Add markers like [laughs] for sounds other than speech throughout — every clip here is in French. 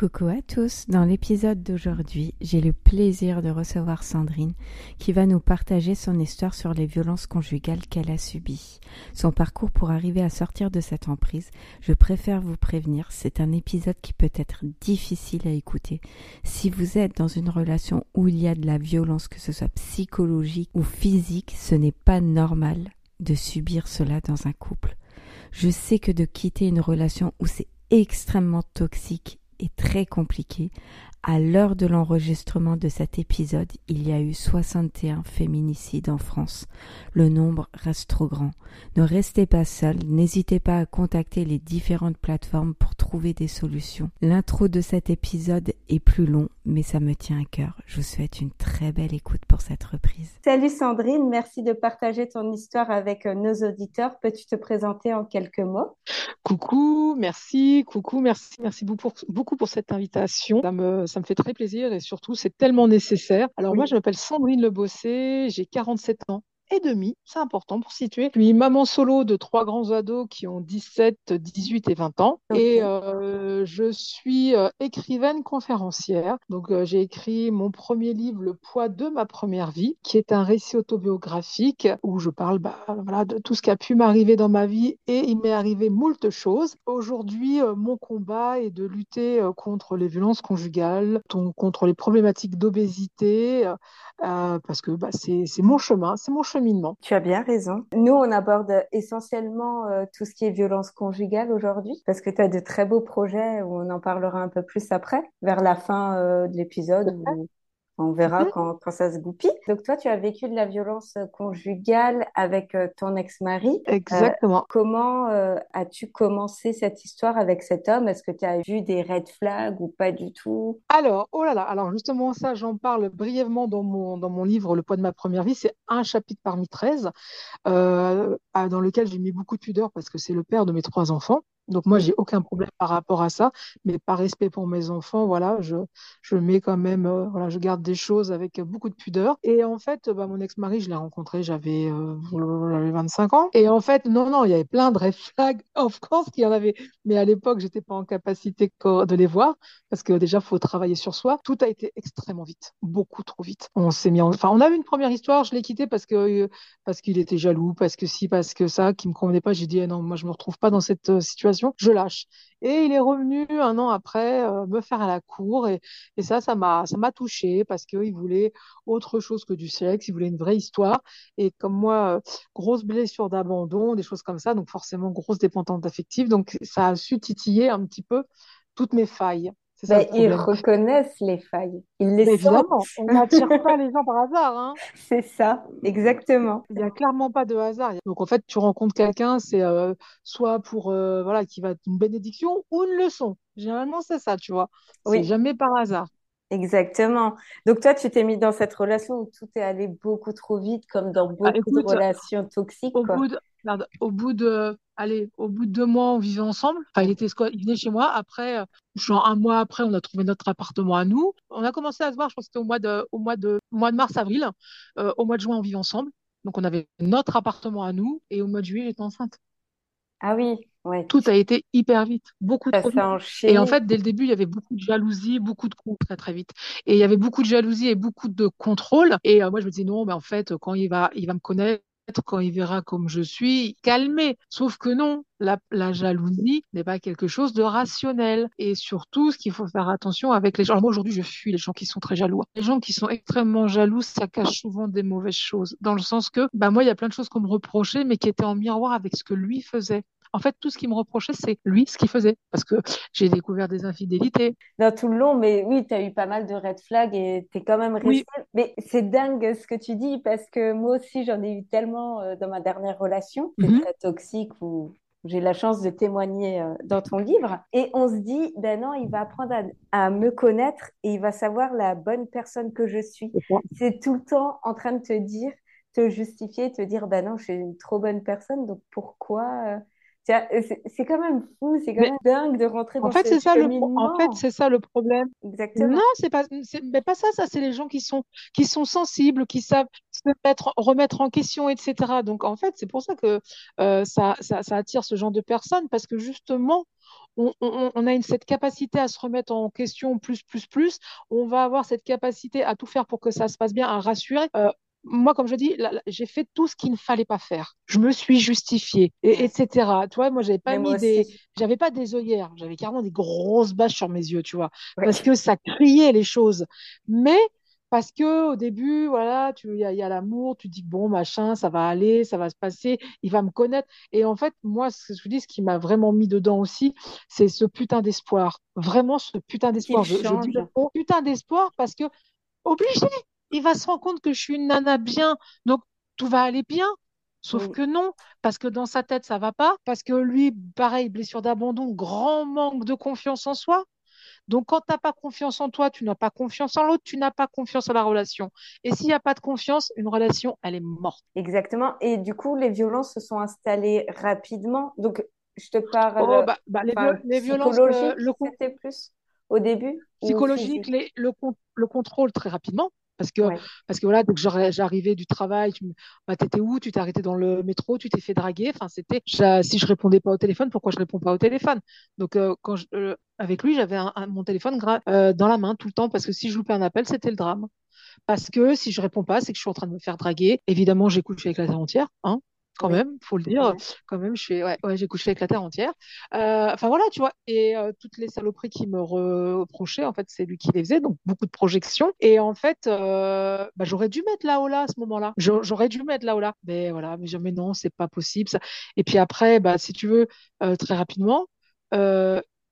Coucou à tous, dans l'épisode d'aujourd'hui, j'ai le plaisir de recevoir Sandrine qui va nous partager son histoire sur les violences conjugales qu'elle a subies. Son parcours pour arriver à sortir de cette emprise, je préfère vous prévenir, c'est un épisode qui peut être difficile à écouter. Si vous êtes dans une relation où il y a de la violence, que ce soit psychologique ou physique, ce n'est pas normal de subir cela dans un couple. Je sais que de quitter une relation où c'est extrêmement toxique est très compliqué. À l'heure de l'enregistrement de cet épisode, il y a eu 61 féminicides en France. Le nombre reste trop grand. Ne restez pas seul, n'hésitez pas à contacter les différentes plateformes pour trouver des solutions. L'intro de cet épisode est plus long, mais ça me tient à cœur. Je vous souhaite une très belle écoute pour cette reprise. Salut Sandrine, merci de partager ton histoire avec euh, nos auditeurs. Peux-tu te présenter en quelques mots? Coucou, merci, coucou, merci, merci beaucoup pour, beaucoup pour cette invitation. Ça me, ça me fait très plaisir et surtout, c'est tellement nécessaire. Alors moi, je m'appelle Sandrine Lebossé, j'ai 47 ans et demi, c'est important pour situer. Je suis maman solo de trois grands ados qui ont 17, 18 et 20 ans. Et euh, je suis euh, écrivaine conférencière. Donc euh, j'ai écrit mon premier livre, Le poids de ma première vie, qui est un récit autobiographique où je parle bah, voilà, de tout ce qui a pu m'arriver dans ma vie et il m'est arrivé moult choses. Aujourd'hui, mon combat est de lutter contre les violences conjugales, contre les problématiques d'obésité, parce que bah, c'est mon chemin, c'est mon chemin tu as bien raison. Nous, on aborde essentiellement euh, tout ce qui est violence conjugale aujourd'hui, parce que tu as de très beaux projets où on en parlera un peu plus après, vers la fin euh, de l'épisode. On verra mhm. quand, quand, ça se goupille. Donc toi, tu as vécu de la violence conjugale avec euh, ton ex-mari. Euh, Exactement. comment euh, as-tu commencé cette histoire avec cet homme? Est-ce que tu as vu des red flags ou pas du tout? Alors, oh là là, alors justement ça, j'en parle brièvement dans mon, dans mon livre Le poids de ma première vie. C'est un chapitre parmi 13 dans lequel j'ai mis beaucoup de pudeur parce que c'est le père de mes trois enfants. Donc moi, j'ai aucun problème par rapport à ça, mais par respect pour mes enfants, voilà, je, je mets quand même, euh, voilà, je garde des choses avec beaucoup de pudeur. Et en fait, bah, mon ex-mari, je l'ai rencontré, j'avais euh, 25 ans. Et en fait, non, non, il y avait plein de red flags. [laughs] Of course qu'il y en avait, mais à l'époque, j'étais pas en capacité de les voir parce que déjà, faut travailler sur soi. Tout a été extrêmement vite, beaucoup trop vite. On s'est mis, enfin, on a eu une première histoire, je l'ai quitté parce que euh, parce qu'il était jaloux, parce que si, parce que ça, qui me convenait pas. J'ai dit, eh non, moi, je me retrouve pas dans cette euh, je lâche. Et il est revenu un an après euh, me faire à la cour et, ça, ça m'a, ça m'a touché parce qu'il voulait autre chose que du sexe, il voulait une vraie histoire. Et comme moi, euh, grosse blessure d'abandon, des choses comme ça, donc forcément grosse dépendance affective, donc ça a su titiller un petit peu toutes mes failles. Ils reconnaissent les failles. Ils les Évidemment, on n'attire pas les gens par hasard. Hein. [laughs] C'est ça, exactement. Il n'y a clairement pas de hasard. Donc en fait, tu rencontres quelqu'un, c'est euh, soit pour euh, voilà qui va être une bénédiction ou une leçon. Généralement, c'est ça, tu vois. C'est jamais par hasard. Exactement. Donc toi, tu t'es mis dans cette relation où tout est allé beaucoup trop vite, comme dans ah, beaucoup de relations toxiques. Au, Bout de, au bout de, allez, au bout de deux mois, on vivait ensemble. Enfin, il était, il venait chez moi. Après, genre un mois après, on a trouvé notre appartement à nous. On a commencé à se voir, je pense que c'était au mois de, au mois de, mois de mars, avril. au mois de juin, on vivait ensemble. Donc, on avait notre appartement à nous. Et au mois de juillet, j'étais enceinte. Ah oui, ouais. Tout a été hyper vite, beaucoup trop vite. Et en fait, dès le début, il y avait beaucoup de jalousie, beaucoup de coups très très vite. Et il y avait beaucoup de jalousie et beaucoup de contrôle. Et euh, moi, je me disais non, mais en fait, quand il va, il va me connaître, quand il verra comme je suis, calmé. Sauf que non, la, la jalousie n'est pas quelque chose de rationnel. Et surtout, ce qu'il faut faire attention avec les gens. Alors moi, aujourd'hui, je fuis les gens qui sont très jaloux. Les gens qui sont extrêmement jaloux, ça cache souvent des mauvaises choses. Dans le sens que, bah, moi, il y a plein de choses qu'on me reprochait, mais qui étaient en miroir avec ce que lui faisait. En fait, tout ce qu'il me reprochait, c'est lui, ce qu'il faisait. Parce que j'ai découvert des infidélités. Dans tout le long, mais oui, tu as eu pas mal de red flags et tu es quand même resté. Mais c'est dingue ce que tu dis, parce que moi aussi, j'en ai eu tellement euh, dans ma dernière relation. Mhm. très toxique ou j'ai la chance de témoigner euh, dans ton livre. Et on se dit, ben non, il va apprendre à, à, me connaître et il va savoir la bonne personne que je suis. C'est tout le temps en train de te dire, te justifier, te dire, ben non, je suis une trop bonne personne, donc pourquoi euh, c'est quand même fou, c'est quand même dingue de rentrer dans en fait, c'est ça le En fait, c'est ça le problème. Exactement. Non, c'est pas, mais pas ça. Ça, c'est les gens qui sont, qui sont sensibles, qui savent se mettre, remettre en question, etc. Donc, en fait, c'est pour ça que euh, ça, ça, ça attire ce genre de personnes parce que justement, on, on, on, a une, cette capacité à se remettre en question plus, plus, plus. On va avoir cette capacité à tout faire pour que ça se passe bien, à rassurer. Euh, moi, comme je dis, j'ai fait tout ce qu'il ne fallait pas faire. Je me suis justifiée, et, etc. Tu vois, moi, j'avais pas mis des, j'avais pas des œillères, j'avais carrément des grosses bâches sur mes yeux, tu vois, parce que ça criait les choses. Mais parce que au début, voilà, tu, il y a, l'amour, tu dis bon, machin, ça va aller, ça va se passer, il va me connaître. Et en fait, moi, ce que je dis, ce qui m'a vraiment mis dedans aussi, c'est ce putain d'espoir. Vraiment, ce putain d'espoir. Je, je, dis putain d'espoir parce que obligé il va se rendre compte que je suis une nana bien, donc tout va aller bien. Sauf que non, parce que dans sa tête, ça va pas, parce que lui, pareil, blessure d'abandon, grand manque de confiance en soi. Donc, quand tu n'as pas confiance en toi, tu n'as pas confiance en l'autre, tu n'as pas confiance en la relation. Et s'il n'y a pas de confiance, une relation, elle est morte. Exactement. Et du coup, les violences se sont installées rapidement. Donc, je te parle. Oh, bah, bah, les, violences, euh, le c'était plus au début. Psychologique, les, le, le contrôle très rapidement. Parce que, parce que voilà, donc j'arrivais du travail, tu bah, étais où? Tu t'es arrêté dans le métro, tu t'es fait draguer. Enfin, c'était si je répondais pas au téléphone, pourquoi je réponds pas au téléphone? Donc, euh, quand je, euh, avec lui, j'avais mon téléphone euh, dans la main tout le temps parce que si je loupais un appel, c'était le drame. Parce que si je réponds pas, c'est que je suis en train de me faire draguer. Évidemment, j'ai couché avec la terre entière, hein, quand même, faut le dire. Quand même, je suis, ouais, ouais j'ai couché avec la terre entière. Euh, enfin voilà, tu vois. Et euh, toutes les saloperies qui me reprochaient, en fait, c'est lui qui les faisait, donc beaucoup de projections. Et en fait, euh, bah, j'aurais dû mettre là haut là à ce moment-là. J'aurais dû mettre là haut là. Mais voilà, mais, mais non, c'est pas possible. Ça. Et puis après, bah, si tu veux, très rapidement,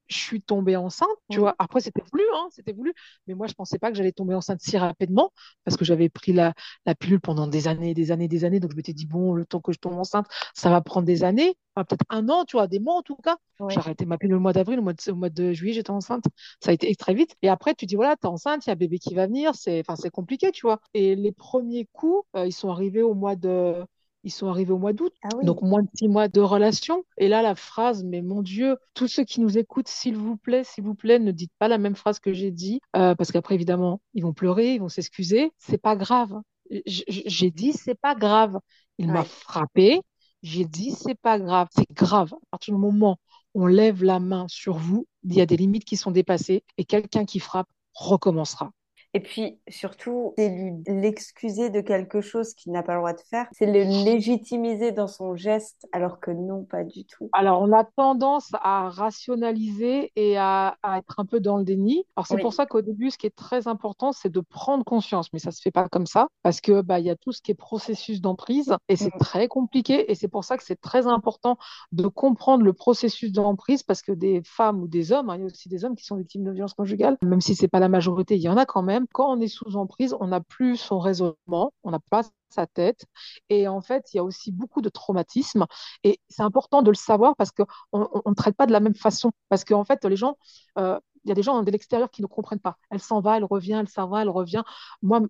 je suis tombée enceinte, tu vois. Après, c'était voulu, hein, c'était voulu. Mais moi, je pensais pas que j'allais tomber enceinte si rapidement parce que j'avais pris la, la pilule pendant des années, des années, des années. Donc, je m'étais dit, bon, le temps que je tombe enceinte, ça va prendre des années, enfin, peut-être un an, tu vois, des mois en tout cas. J'ai arrêté ma pilule au mois d'avril, au mois de, au mois de juillet, j'étais enceinte. Ça a été très vite. Et après, tu dis, voilà, t'es enceinte, il y a bébé qui va venir, c'est, enfin, c'est compliqué, tu vois. Et les premiers coups, euh, ils sont arrivés au mois de, ils sont arrivés au mois d'août, ah donc moins de six mois de relation. Et là, la phrase, mais mon Dieu, tous ceux qui nous écoutent, s'il vous plaît, s'il vous plaît, ne dites pas la même phrase que j'ai dit, euh, parce qu'après, évidemment, ils vont pleurer, ils vont s'excuser. C'est pas grave. J'ai dit, c'est pas grave. Il m'a frappé. J'ai dit, c'est pas grave. C'est grave. À partir du moment où on lève la main sur vous, il y a des limites qui sont dépassées et quelqu'un qui frappe recommencera. Et puis surtout, c'est l'excuser de quelque chose qu'il n'a pas le droit de faire. C'est le légitimiser dans son geste, alors que non, pas du tout. Alors on a tendance à rationaliser et à, être un peu dans le déni. Alors c'est pour ça qu'au début, ce qui est très important, c'est de prendre conscience. Mais ça se fait pas comme ça parce que bah il y a tout ce qui est processus d'emprise et c'est mm. très compliqué. Et c'est pour ça que c'est très important de comprendre le processus d'emprise parce que des femmes ou des hommes, hein, il y a aussi des hommes qui sont victimes de violences conjugales, même si c'est pas la majorité, il y en a quand même quand on est sous emprise, on n'a plus son raisonnement, on n'a pas sa tête. Et en fait, il y a aussi beaucoup de traumatisme. Et c'est important de le savoir parce qu'on ne traite pas de la même façon. Parce qu'en fait, les gens, euh, Il y a des gens de l'extérieur qui ne comprennent pas. Elle s'en va, elle revient, elle s'en va, elle revient. Moi,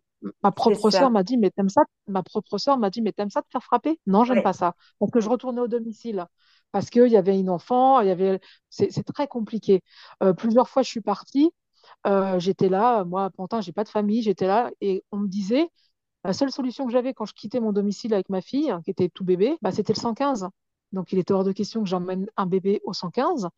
ma propre sœur m'a dit, mais t'aimes ça? Ma propre sœur m'a dit, mais t'aimes ça te faire frapper? Non, j'aime pas ça. Que je retournais au domicile. Parce qu'il y avait une enfant, il y avait, c'est très compliqué. Euh, plusieurs fois, je suis partie. Euh, j'étais là, moi, à Pantin, j'ai pas de famille, j'étais là et on me disait, la seule solution que j'avais quand je quittais mon domicile avec ma fille, qui était tout bébé, bah, c'était le 115. Donc, il était hors de question que j'emmène un bébé au 115.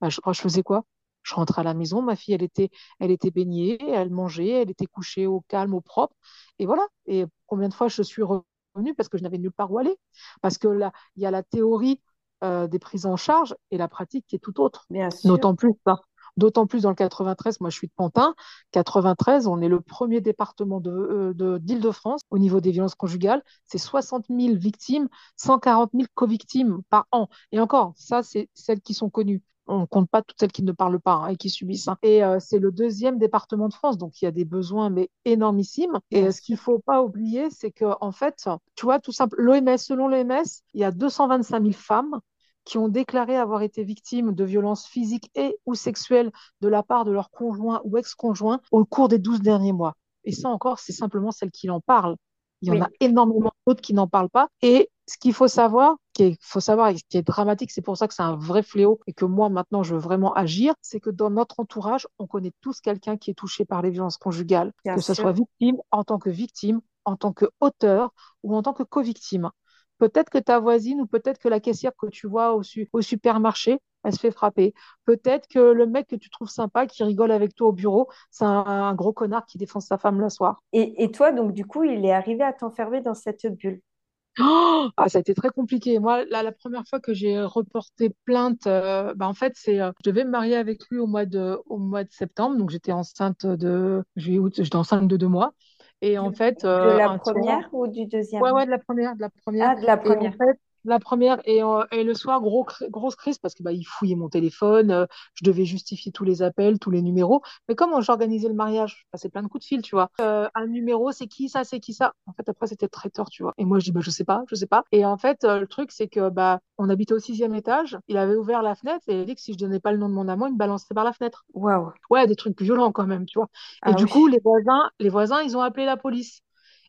Bah, je, je faisais quoi? Je rentrais à la maison, ma fille, elle était, elle était baignée, elle mangeait, elle était couchée au calme, au propre. Et voilà. Et combien de fois je suis revenue parce que je n'avais nulle part où aller? Parce que là, il y a la théorie euh, des prises en charge et la pratique qui est tout autre. D'autant plus, ça. D'autant plus dans le 93, moi je suis de Pantin. 93, on est le premier département de, euh, d'Île-de-France au niveau des violences conjugales. C'est 60 000 victimes, 140 000 co-victimes par an. Et encore, ça, c'est celles qui sont connues. On ne compte pas toutes celles qui ne parlent pas hein, et qui subissent. Hein. Et euh, c'est le deuxième département de France, donc il y a des besoins mais énormissimes. Et ce qu'il ne faut pas oublier, c'est que en fait, tu vois, tout simple, l'OMS, selon l'OMS, il y a 225 000 femmes qui ont déclaré avoir été victimes de violences physiques et ou sexuelles de la part de leur conjoint ou ex-conjoint au cours des 12 derniers mois. Et ça encore, c'est simplement celles qui en parlent. Il y en a énormément d'autres qui n'en parlent pas. Et ce qu'il faut savoir, qu'il faut savoir, et ce qui est dramatique, c'est pour ça que c'est un vrai fléau et que moi maintenant je veux vraiment agir, c'est que dans notre entourage, on connaît tous quelqu'un qui est touché par les violences conjugales, que ce soit victime, en tant que victime, en tant que auteur ou en tant que co-victime. Peut-être que ta voisine ou peut-être que la caissière que tu vois au, au supermarché, elle se fait frapper. Peut-être que le mec que tu trouves sympa, qui rigole avec toi au bureau, c'est un, gros connard qui défend sa femme le soir. Et, toi, donc, du coup, il est arrivé à t'enfermer dans cette bulle oh ah, ça a été très compliqué. Moi, la première fois que j'ai reporté plainte, euh, bah, en fait, c'est, euh, je devais me marier avec lui au mois de, au mois de septembre. Donc, j'étais enceinte de, j'étais enceinte de deux mois. Et en fait, de la euh, première ou du deuxième? Ouais, ouais, de la première, de la première. Ah, de la première. en fait, la première et, euh, et le soir gros grosse crise parce que bah il fouillait mon téléphone, euh, je devais justifier tous les appels, tous les numéros. Mais comment j'organisais le mariage, je passais plein de coups de fil, tu vois. Euh, un numéro, c'est qui ça, c'est qui ça? En fait après c'était traiteur, tu vois. Et moi je dis bah je sais pas, je sais pas. Et en fait le truc c'est que bah on habitait au sixième étage, il avait ouvert la fenêtre et il a dit que si je donnais pas le nom de mon amant, il me balançait par la fenêtre. Waouh. Ouais, des trucs violents quand même, tu vois. Et ah du coup les voisins, les voisins ils ont appelé la police.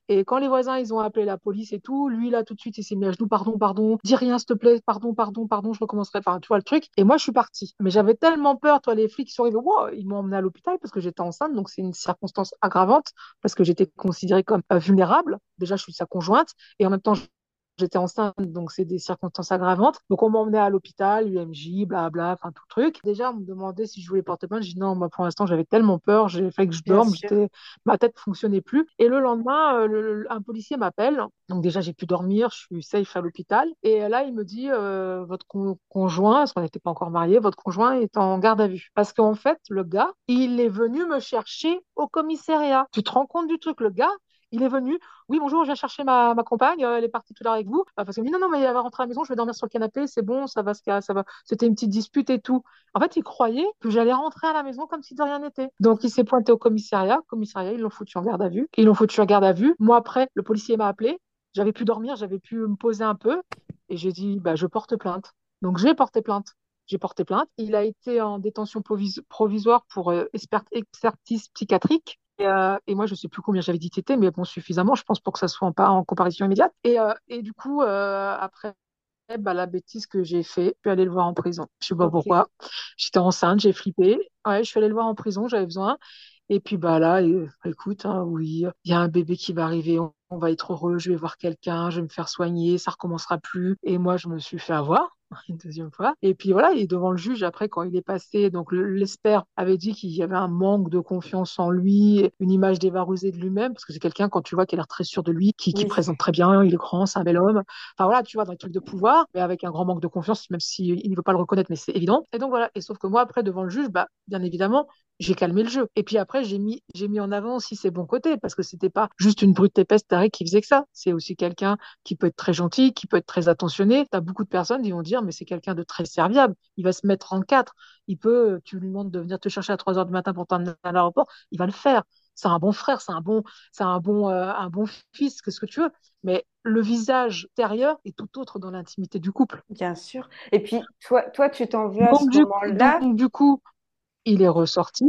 Et quand les voisins, ils ont appelé la police et tout, lui, là, tout de suite, il s'est mis à genoux, pardon, pardon, dis rien, s'il te plaît, pardon, pardon, pardon, je recommencerai. Enfin, tu vois le truc? Et moi, je suis partie. Mais j'avais tellement peur, toi, les flics sont arrivés, wow, ils m'ont emmené à l'hôpital parce que j'étais enceinte, donc c'est une circonstance aggravante parce que j'étais considérée comme euh, vulnérable. Déjà, je suis sa conjointe et en même temps, J'étais enceinte, donc c'est des circonstances aggravantes. Donc on m'emmenait à l'hôpital, UMJ, blabla, enfin tout truc. Déjà, on me demandait si je voulais porter plainte. J'ai dit non, moi pour l'instant j'avais tellement peur, j'ai fait que je dorme, ma tête fonctionnait plus. Et le lendemain, euh, un policier m'appelle. Donc déjà j'ai pu dormir, je suis safe à l'hôpital. Et là il me dit euh, votre conjoint, parce qu'on n'était pas encore mariés, votre conjoint est en garde à vue. Parce qu'en fait le gars, il est venu me chercher au commissariat. Tu te rends compte du truc, le gars, il est venu. Oui, bonjour, je viens chercher ma, compagne. Elle est partie tout l'heure avec vous. Parce qu'il me dit non, non, mais elle va rentrer à la maison. Je vais dormir sur le canapé. C'est bon, ça va, ça va. C'était une petite dispute et tout. En fait, il croyait que j'allais rentrer à la maison comme si de rien n'était. Donc, il s'est pointé au commissariat. commissariat, ils l'ont foutu en garde à vue. Ils l'ont foutu en garde à vue. Moi, après, le policier m'a appelé. J'avais pu dormir, j'avais pu me poser un peu. Et j'ai dit, bah, je porte plainte. Donc, j'ai porté plainte j'ai porté plainte. Il a été en détention provisoire pour euh, expertise psychiatrique. Euh, et, moi, je ne sais plus combien j'avais dit TT, mais bon, suffisamment, je pense, pour que ça soit pas en comparaison immédiate. Et, euh, et du coup, euh, après, bah, la bêtise que j'ai fait, je suis allée le voir en prison. Je sais pas pourquoi. J'étais enceinte, j'ai flippé. Ouais, je suis allée le voir en prison, j'avais besoin. Et puis bah là, écoute, hein, oui, il y a un bébé qui va arriver, on, on va être heureux, je vais voir quelqu'un, je vais me faire soigner, ça recommencera plus. Et moi, je me suis fait avoir. Une deuxième fois. Et puis voilà, il est devant le juge après quand il est passé. Donc l'espère avait dit qu'il y avait un manque de confiance en lui, une image dévarusée de lui-même, parce que c'est quelqu'un quand tu vois qui a l'air très sûr de lui, qui, qui présente très bien, il est grand, c'est un bel homme. Enfin voilà, tu vois dans les trucs de pouvoir, mais avec un grand manque de confiance, même s'il il ne veut pas le reconnaître, mais c'est évident. Et donc voilà. Et sauf que moi après devant le juge, bah bien évidemment, j'ai calmé le jeu. Et puis après, j'ai mis, j'ai mis en avant aussi ses bons côtés, parce que c'était pas juste une brute épaisse tarée qui faisait que ça. C'est aussi quelqu'un qui peut être très gentil, qui peut être très attentionné. T'as beaucoup de personnes qui vont dire, mais c'est quelqu'un de très serviable. Il va se mettre en quatre. Il peut, tu lui demandes de venir te chercher à 3 heures du matin pour t'emmener à l'aéroport. Il va le faire. C'est un bon frère, c'est un bon, c'est un bon, euh, un bon fils, que ce que tu veux. Mais le visage intérieur est tout autre dans l'intimité du couple. Bien sûr. Et puis, toi, toi tu t'en veux à ce moment-là. du coup, Il est ressorti.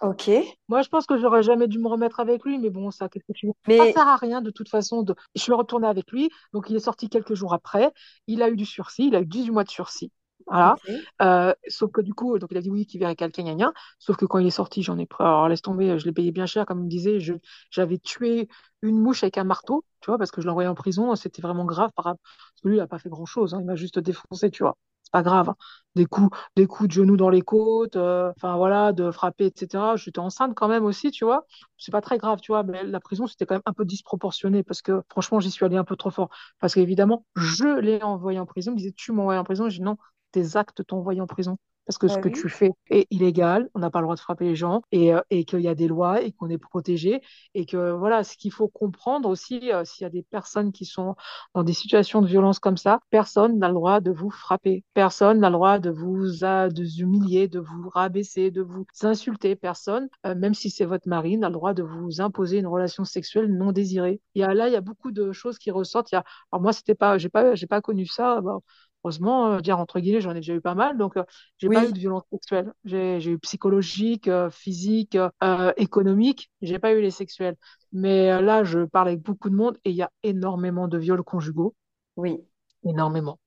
Ok. Moi, je pense que j'aurais jamais dû me remettre avec lui, mais bon, ça, qu'est-ce que tu veux? Ça Mais sert à rien de toute façon. De... Je suis retournée avec lui, donc il est sorti quelques jours après. Il a eu du sursis, il a eu 18 mois de sursis. Voilà. Euh, sauf que du coup, donc il a dit oui, qu'il verrait quelqu'un, gna, gna. Sauf que quand il est sorti, j'en ai pris. Alors laisse tomber, je l'ai payé bien cher, comme il me disait. Je, j'avais tué une mouche avec un marteau, tu vois, parce que je l'ai envoyé en prison. C'était vraiment grave par rapport. Parce que lui, il a pas fait grand-chose, hein, il m'a juste défoncé, tu vois. Grave. hein. Des coups, des coups de genoux dans les côtes, euh, enfin voilà, de frapper, etc. J'étais enceinte quand même aussi, tu vois. C'est pas très grave, tu vois, mais la prison, c'était quand même un peu disproportionné parce que franchement, j'y suis allée un peu trop fort. Parce qu'évidemment, je l'ai envoyé en prison. Il disait, tu envoyé en prison? J'ai dit non tes actes t'ont en prison. Parce que ce Bah que oui. tu fais est illégal, on n'a pas le droit de frapper les gens, et, euh, et qu'il y a des lois, et qu'on est protégé, et que voilà, ce qu'il faut comprendre aussi, euh, s'il y a des personnes qui sont dans des situations de violence comme ça, personne n'a le droit de vous frapper, personne n'a le droit de vous, de vous humilier, de vous rabaisser, de vous insulter, personne, euh, même si c'est votre mari, n'a le droit de vous imposer une relation sexuelle non désirée. Il y a, là, il y a beaucoup de choses qui ressortent. Il y a, alors moi, c'était pas, j'ai pas, j'ai pas connu ça. Bon, Heureusement, euh, dire entre guillemets, j'en ai déjà eu pas mal, donc euh, j'ai pas eu de violence sexuelle. J'ai eu psychologique, euh, physique, euh, économique. J'ai pas eu les sexuels. Mais euh, là, je parle avec beaucoup de monde et il y a énormément de viols conjugaux, Oui. énormément.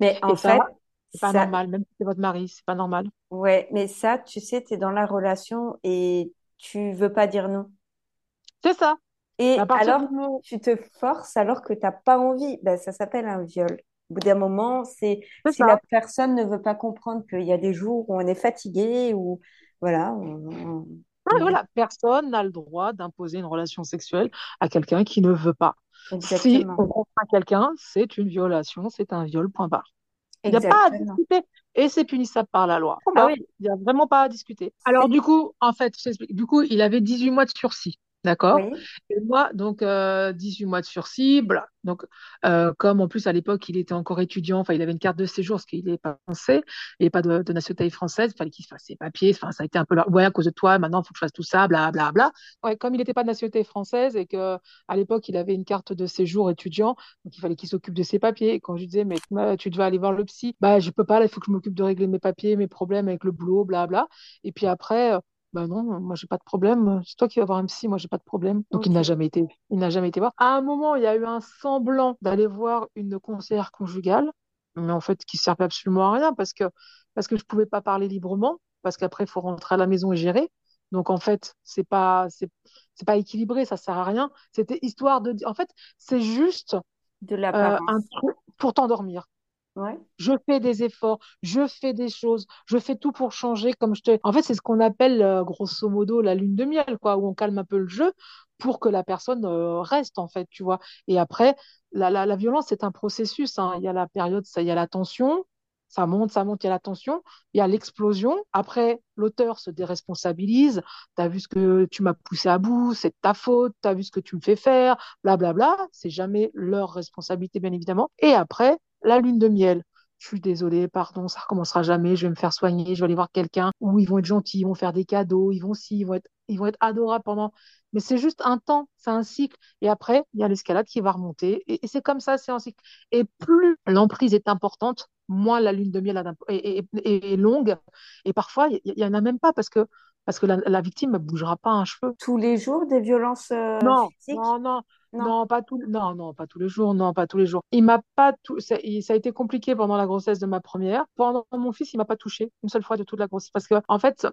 Mais Et en ça, fait, c'est pas ça, normal. Même si c'est votre mari, c'est pas normal. ouais, mais ça, tu sais, tu es dans la relation et tu veux pas dire non. C'est ça. Et alors, tu te forces alors que t'as pas envie. Ben, ça s'appelle un viol. Au bout d'un moment, c'est si la personne ne veut pas comprendre qu'il y a des jours où on est fatigué ou voilà, on, on- voilà, personne n'a le droit d'imposer une relation sexuelle à quelqu'un qui ne veut pas. Si on contraint quelqu'un, c'est une violation, c'est un viol, point barre. Il n'y a pas à discuter. Et c'est punissable par la loi. Ah barre. oui, Il n'y a vraiment pas à discuter. Alors, du coup, en fait, je. Du coup, il avait 18 mois de sursis. D'accord? oui, Et moi, donc, euh, 18 mois de sursis. Voilà. Donc, euh, comme en plus, à l'époque, il était encore étudiant, enfin, il avait une carte de séjour parce qu'il n'est pas français, il n'est pas de, de nationalité française, il fallait qu'il se fasse ses papiers. Enfin, ça a été un peu là. Ouais, à cause de toi, maintenant, il faut que je fasse tout ça, bla, bla, bla. Ouais, comme il n'était pas de nationalité française et que à l'époque, il avait une carte de séjour étudiant, donc il fallait qu'il s'occupe de ses papiers. Et quand je lui disais, mais euh, tu devais aller voir le psy, bah, je peux pas, là, il faut que je m'occupe de régler mes papiers, mes problèmes avec le boulot, bla, bla. Et puis après, euh, bah non, moi, j'ai pas de problème. C'est toi qui vas voir un psy, moi, j'ai pas de problème. Donc, il n'a jamais été, il n'a jamais été voir. À un moment, il y a eu un semblant d'aller voir une conseillère conjugale, mais en fait, qui servait absolument à rien parce que, parce que je pouvais pas parler librement, parce qu'après, il faut rentrer à la maison et gérer. Donc, en fait, c'est pas, c'est, c'est pas équilibré, ça sert à rien. C'était histoire de dire, en fait, c'est juste de euh, un l'apparence. truc pour t'endormir. Je fais des efforts, je fais des choses, je fais tout pour changer. Comme je te... En fait, c'est ce qu'on appelle euh, grosso modo la lune de miel, quoi, où on calme un peu le jeu pour que la personne euh, reste, en fait, tu vois. Et après, la, la, violence, c'est un processus. hein. Il y a la période, ça, il y a la tension, ça monte, ça monte, il y a la tension, il y a l'explosion. Après, l'auteur se déresponsabilise. Tu as vu ce que tu m'as poussé à bout, c'est ta faute, tu as vu ce que tu me fais faire, blablabla. C'est jamais leur responsabilité, bien évidemment. Et après, la lune de miel. Je suis désolée, pardon, ça recommencera jamais. Je vais me faire soigner, je vais aller voir quelqu'un où ils vont être gentils, ils vont faire des cadeaux, ils vont si, ils vont être, ils vont être adorables pendant. Mais c'est juste un temps, c'est un cycle. Et après, il y a l'escalade qui va remonter. Et, c'est comme ça, c'est un cycle. Et plus l'emprise est importante, moins la lune de miel est, longue. Et parfois, il y, y en a même pas parce que, parce que la, la victime ne bougera pas un cheveu. tous les jours des violences euh, Non, physiques? non, non, Non, non, pas tout, non, non, pas tous les jours, non, pas tous les jours. Il m'a pas tout, ça, il- ça a été compliqué pendant la grossesse de ma première. Pendant mon fils, il m'a pas touché une seule fois de toute la grossesse parce que, en fait,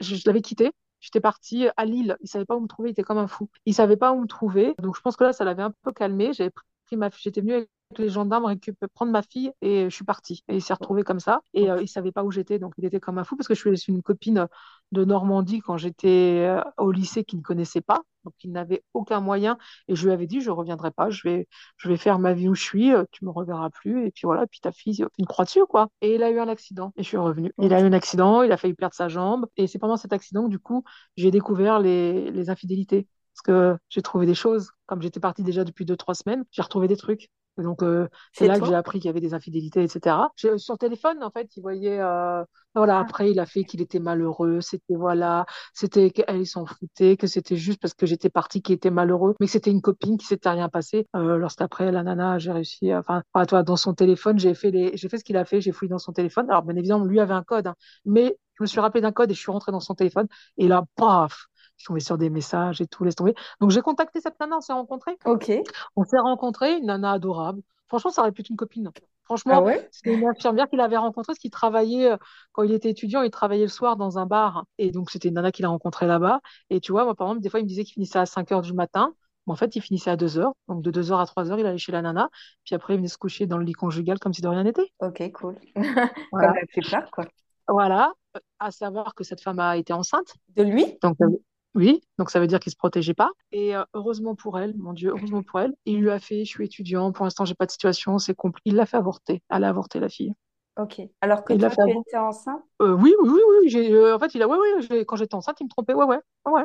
je, je l'avais quitté. J'étais partie à Lille. Il savait pas où me trouver. Il était comme un fou. Il savait pas où me trouver. Donc, je pense que là, ça l'avait un peu calmé. J'avais pris ma. J'étais venue avec les gendarmes récupérer, prendre ma fille et je suis partie. Et il s'est retrouvé comme ça. Et euh, il savait pas où j'étais. Donc, il était comme un fou parce que je suis une copine de Normandie quand j'étais euh, au lycée qui ne connaissait pas. Donc, il n'avait aucun moyen. Et je lui avais dit, je reviendrai pas. Je vais, je vais faire ma vie où je suis. euh, Tu me reverras plus. Et puis voilà. Puis ta fille, une croix dessus, quoi. Et il a eu un accident. Et je suis revenue. Il a eu un accident. Il a failli perdre sa jambe. Et c'est pendant cet accident que, du coup, j'ai découvert les, les infidélités. Parce que j'ai trouvé des choses. Comme j'étais partie déjà depuis deux, trois semaines, j'ai retrouvé des trucs. Donc, euh, c'est là que j'ai appris qu'il y avait des infidélités, etc. Sur téléphone, en fait, il voyait. euh, voilà, Ah, après, il a fait qu'il était malheureux. C'était, voilà, c'était qu'elle s'en foutait, que c'était juste parce que j'étais partie qu'il était malheureux, mais que c'était une copine qui s'était rien passé. Euh, lorsqu'après, la nana, j'ai réussi. Enfin, à toi, dans son téléphone, j'ai fait les, j'ai fait ce qu'il a fait. J'ai fouillé dans son téléphone. Alors, bien évidemment, lui avait un code, hein, mais je me suis rappelé d'un code et je suis rentrée dans son téléphone. Et là, paf! Je tombée sur des messages et tout, laisse tomber. Donc, j'ai contacté cette nana, on s'est rencontrés. ok. On s'est rencontrés, une nana adorable. Franchement, ça aurait pu être une copine. Ah Franchement, ouais? c'était une infirmière qu'il avait rencontrée, parce qu'il travaillait, euh, quand il était étudiant, il travaillait le soir dans un bar. Et donc, c'était une nana qu'il a rencontrée là-bas. Et tu vois, moi, par exemple, des fois, il me disait qu'il finissait à 5 heures du matin. Mais en fait, il finissait à 2 heures. Donc, de 2 heures à 3 heures, il allait chez la nana. Puis après, il venait se coucher dans le lit conjugal comme si de rien n'était. Ok, cool. [laughs] Comme Voilà. la plupart, quoi. Voilà. Euh, À savoir que cette femme a été enceinte. De lui? Donc, euh, oui, donc ça veut dire qu'il se protégeait pas. Et euh, heureusement pour elle, mon Dieu, heureusement pour elle, il lui a fait, je suis étudiant, pour l'instant j'ai pas de situation, c'est compliqué. Il l'a fait avorter. Elle a avorté la fille. Ok. Alors que Il toi, fait tu étais enceinte? Euh, oui, oui, oui, oui. J'ai, euh, en fait, il a, ouais, ouais. Quand j'étais enceinte, il me trompait. Ouais, ouais, ouais.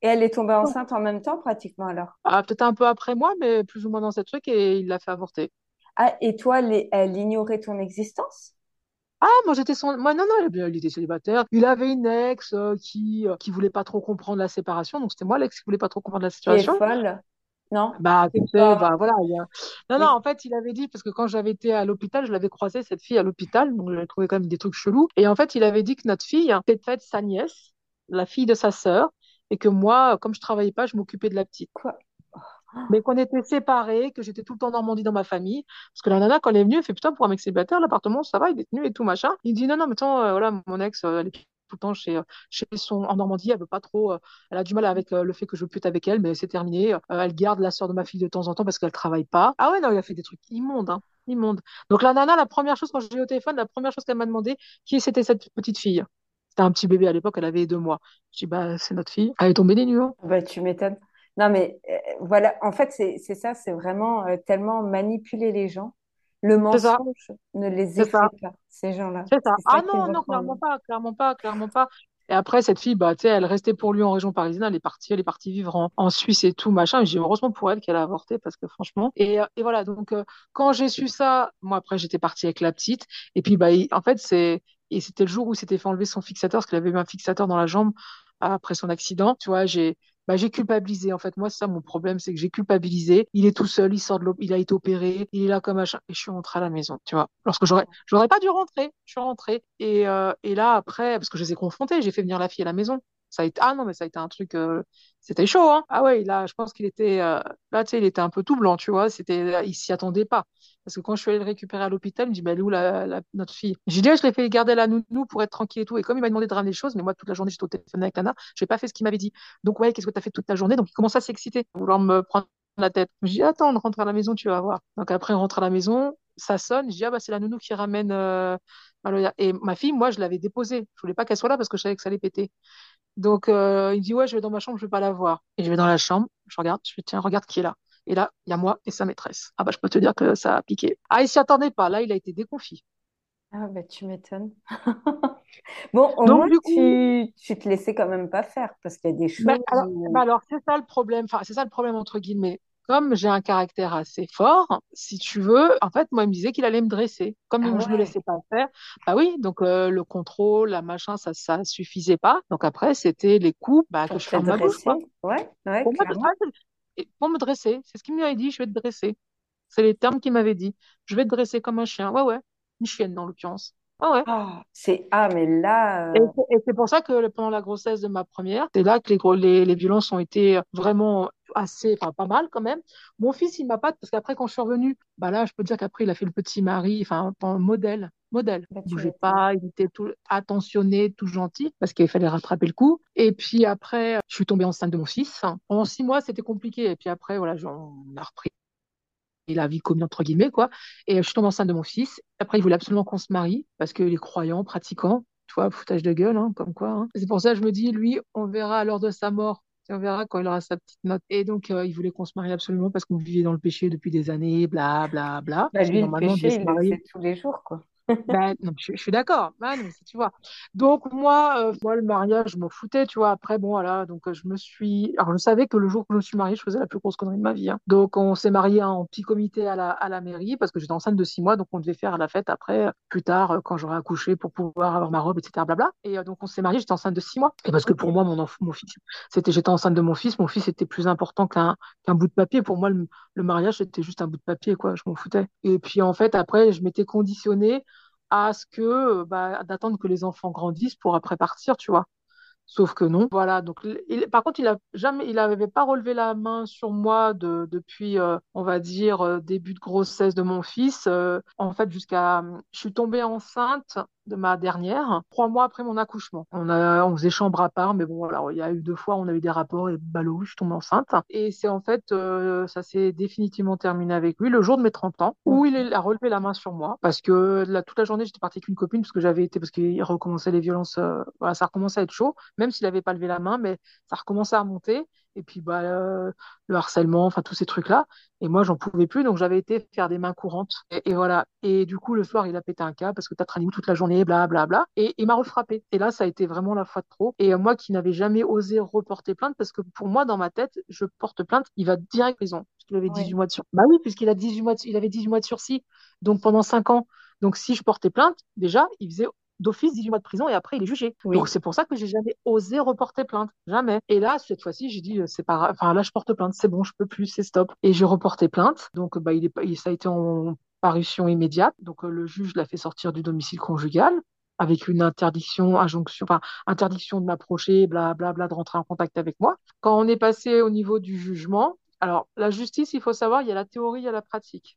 et elle est tombée enceinte en même temps, pratiquement alors? Ah, peut-être un peu après moi, mais plus ou moins dans ce truc, et il l'a fait avorter. Ah, et toi, les- elle ignorait ton existence? Ah, moi j'étais son, moi non, non, il il était célibataire. Il avait une ex euh, qui, euh, qui voulait pas trop comprendre la séparation, donc c'était moi l'ex qui voulait pas trop comprendre la est situation. folle? Non? Bah, bah voilà. il a- Non, non, en fait, il avait dit, parce que quand j'avais été à l'hôpital, je l'avais croisé, cette fille à l'hôpital, donc j'avais trouvé quand même des trucs chelous. Et en fait, il avait dit que notre fille était faite sa nièce, la fille de sa sœur, et que moi, comme je travaillais pas, je m'occupais de la petite. Quoi? Mais qu'on était séparés, que j'étais tout le temps en Normandie dans ma famille. Parce que la nana, quand elle est venue, elle fait putain, pour un mec célibataire, l'appartement, ça va, il est tenu et tout, machin. Il dit non, non, mais attends, euh, voilà, mon ex, euh, elle est tout le temps chez, euh, chez son, en Normandie, elle veut pas trop, elle a du mal avec le fait que je être avec elle, mais c'est terminé. Elle garde la sœur de ma fille de temps en temps parce qu'elle travaille pas. Ah ouais, non, il a fait des trucs immondes, hein, immondes. Donc la nana, la première chose, quand j'ai eu au téléphone, la première chose qu'elle m'a demandé, qui c'était cette petite fille? C'était un petit bébé à l'époque, elle avait deux mois. Je dis, bah, c'est notre fille. Elle est tombée des nues, hein. Bah, tu m'étonnes. Non, mais euh, voilà, en fait, c'est ça, c'est vraiment euh, tellement manipuler les gens. Le mensonge ne les effraie pas, ces gens-là. C'est ça. Ah non, non, clairement pas, clairement pas, clairement pas. Et après, cette fille, bah, elle restait pour lui en région parisienne, elle est partie, elle est partie vivre en, en Suisse et tout, machin. J'ai heureusement pour elle qu'elle a avorté parce que franchement. Et, euh, et voilà, donc, euh, quand j'ai su ça, moi, après, j'étais partie avec la petite. Et puis, bah, il- en fait, c'est, et c'était le jour où il s'était fait enlever son fixateur parce qu'elle avait eu un fixateur dans la jambe après son accident. Tu vois, j'ai, bah, j'ai culpabilisé. En fait, moi, c'est ça mon problème, c'est que j'ai culpabilisé. Il est tout seul, il sort de l'hôp- il a été opéré, il est là comme machin. Et je suis rentrée à la maison, tu vois. Lorsque j'aurais, j'aurais pas dû rentrer, je suis rentrée. Et, euh, et là, après, parce que je les ai confrontés, j'ai fait venir la fille à la maison. Ça a été, ah non, mais ça a été un truc, euh, c'était chaud, hein. Ah ouais, là, je pense qu'il était, euh, là, tu sais, il était un peu tout blanc, tu vois. C'était, il s'y attendait pas. Parce que quand je suis allée le récupérer à l'hôpital, il me dit, bah, où la, notre fille? J'ai dit, Ah, je l'ai fait garder à la nounou pour être tranquille et tout. Et comme il m'a demandé de ramener des choses, mais moi, toute la journée, j'étais au téléphone avec Lana, j'ai pas fait ce qu'il m'avait dit. Donc, ouais, qu'est-ce que tu as fait toute la journée? Donc, il commence à s'exciter, vouloir me prendre la tête. Je dis, attends, on rentre à la maison, tu vas voir. Donc, après, on rentre à la maison, ça sonne. Je dis, ah, bah, c'est la nounou qui ramène, euh, Maloya. Et ma fille, moi, je l'avais déposée. Je voulais pas qu'elle soit là parce que je savais que ça allait péter. Donc, euh, il dit, ouais, je vais dans ma chambre, je vais pas la voir. Et je vais dans la chambre, je regarde, je fais, tiens, regarde qui est là. Et là, il y a moi et sa maîtresse. Ah, bah, je peux te dire que ça a piqué. Ah, il s'y attendait pas. Là, il a été déconfit. Ah, bah, tu m'étonnes. [laughs] Bon, au Donc, moins, du coup, tu, tu te laissais quand même pas faire parce qu'il y a des Ben, choses alors, où. alors, c'est ça le problème, enfin, c'est ça le problème entre guillemets. Comme j'ai un caractère assez fort, si tu veux, en fait, moi, il me disait qu'il allait me dresser. Ah Comme je me ouais, laissais pas faire, bah oui, donc euh, le contrôle, la machin, ça, ça suffisait pas. Donc après, c'était les coups, bah, que je ferme ma bouche, quoi. Ouais, ouais, Pour moi, ah, me dresser, c'est ce qu'il m'avait dit, je vais te dresser. C'est les termes qu'il m'avait dit. Je vais te dresser comme un chien. Ouais, ouais, une chienne dans l'occurrence. Ouais, ouais. Ah, c'est. Ah, mais là. Et euh, c'est et c'est pour ça que pendant la grossesse de ma première, c'est là que les, les violences ont été vraiment assez, enfin pas mal quand même. Mon fils, il m'a pas, parce qu'après quand je suis revenue, bah là, je peux dire qu'après il a fait le petit mari, enfin en modèle, modèle. bah, Il tu bougeait pas, il était tout attentionné, tout gentil, parce qu'il fallait rattraper le coup. Et puis après, je suis tombée enceinte de mon fils. Pendant six mois, c'était compliqué. Et puis après, voilà, j'en- on a repris la vie commune entre guillemets quoi. Et je suis tombée enceinte de mon fils. Après, il voulait absolument qu'on se marie parce qu'il est croyant, pratiquant. Tu vois, foutage de gueule, hein, comme quoi. hein. C'est pour ça que je me dis, lui, on verra à l'heure de sa mort. On verra quand il aura sa petite note. Et donc, euh, il voulait qu'on se marie absolument parce qu'on vivait dans le péché depuis des années, bla, bla, bla. Bah, lui, le péché, il le tous les jours, quoi. Non, je, suis d'accord. Non, tu vois. Donc, moi, euh, moi, le mariage, je m'en foutais, tu vois. Après, bon, voilà. Donc, euh, je me suis. Alors, je savais que le jour que je me suis mariée, je faisais la plus grosse connerie de ma vie. hein. Donc, on s'est marié en petit comité à la, à la mairie parce que j'étais enceinte de six mois. Donc, on devait faire la fête après, plus tard, euh, quand j'aurais accouché pour pouvoir avoir ma robe, etc. Blabla. Et donc, on s'est marié, j'étais enceinte de six mois. Et parce que pour moi, mon, mon fils, c'était, j'étais enceinte de mon fils. Mon fils était plus important qu'un qu'un bout de papier. Pour moi, le, le mariage, c'était juste un bout de papier, quoi. Je m'en foutais. Et puis, en fait, après, je m'étais conditionnée à ce que, euh, bah, d'attendre que les enfants grandissent pour après partir, tu vois. Sauf que non. Voilà. Donc, par contre, il a jamais, il n'avait pas relevé la main sur moi de, depuis, euh, on va dire, euh, début de grossesse de mon fils. En fait, jusqu'à, je suis tombée enceinte de ma dernière, trois mois après mon accouchement. On a, on faisait chambre à part, mais bon, voilà, il y a eu deux fois, on a eu des rapports et ballot, je suis tombée enceinte. Et c'est en fait, euh, ça s'est définitivement terminé avec lui le jour de mes 30 ans, où il a relevé la main sur moi, parce que toute la journée, j'étais partie avec une copine, parce que j'avais été, parce qu'il recommençait les violences, euh, voilà, ça recommençait à être chaud même s'il n'avait pas levé la main, mais ça recommençait à monter. Et puis bah, euh, le harcèlement, enfin tous ces trucs-là. Et moi, j'en pouvais plus, donc j'avais été faire des mains courantes. Et, et voilà. Et du coup, le soir, il a pété un câble parce que t'as traîné toute la journée, bla bla bla. Et il m'a refrappé. Et là, ça a été vraiment la fois de trop. Et euh, moi qui n'avais jamais osé reporter plainte, parce que pour moi, dans ma tête, je porte plainte, il va direct prison. Puisqu'il avait 18 Oui. mois de sursis. Bah oui, puisqu'il a 18 mois de- il avait 18 mois de sursis. Donc pendant 5 ans. Donc si je portais plainte, déjà, il faisait d'office 18 mois de prison et après il est jugé. Donc c'est pour ça que j'ai jamais osé reporter plainte, jamais. Et là cette fois-ci j'ai dit euh, c'est pas enfin là je porte plainte, c'est bon, je peux plus, c'est stop. Et j'ai reporté plainte. Donc bah il est ça a été en parution immédiate. Donc euh, le juge l'a fait sortir du domicile conjugal avec une interdiction, injonction, enfin interdiction de m'approcher, bla bla bla, de rentrer en contact avec moi. Quand on est passé au niveau du jugement, alors la justice, il faut savoir, il y a la théorie, il y a la pratique.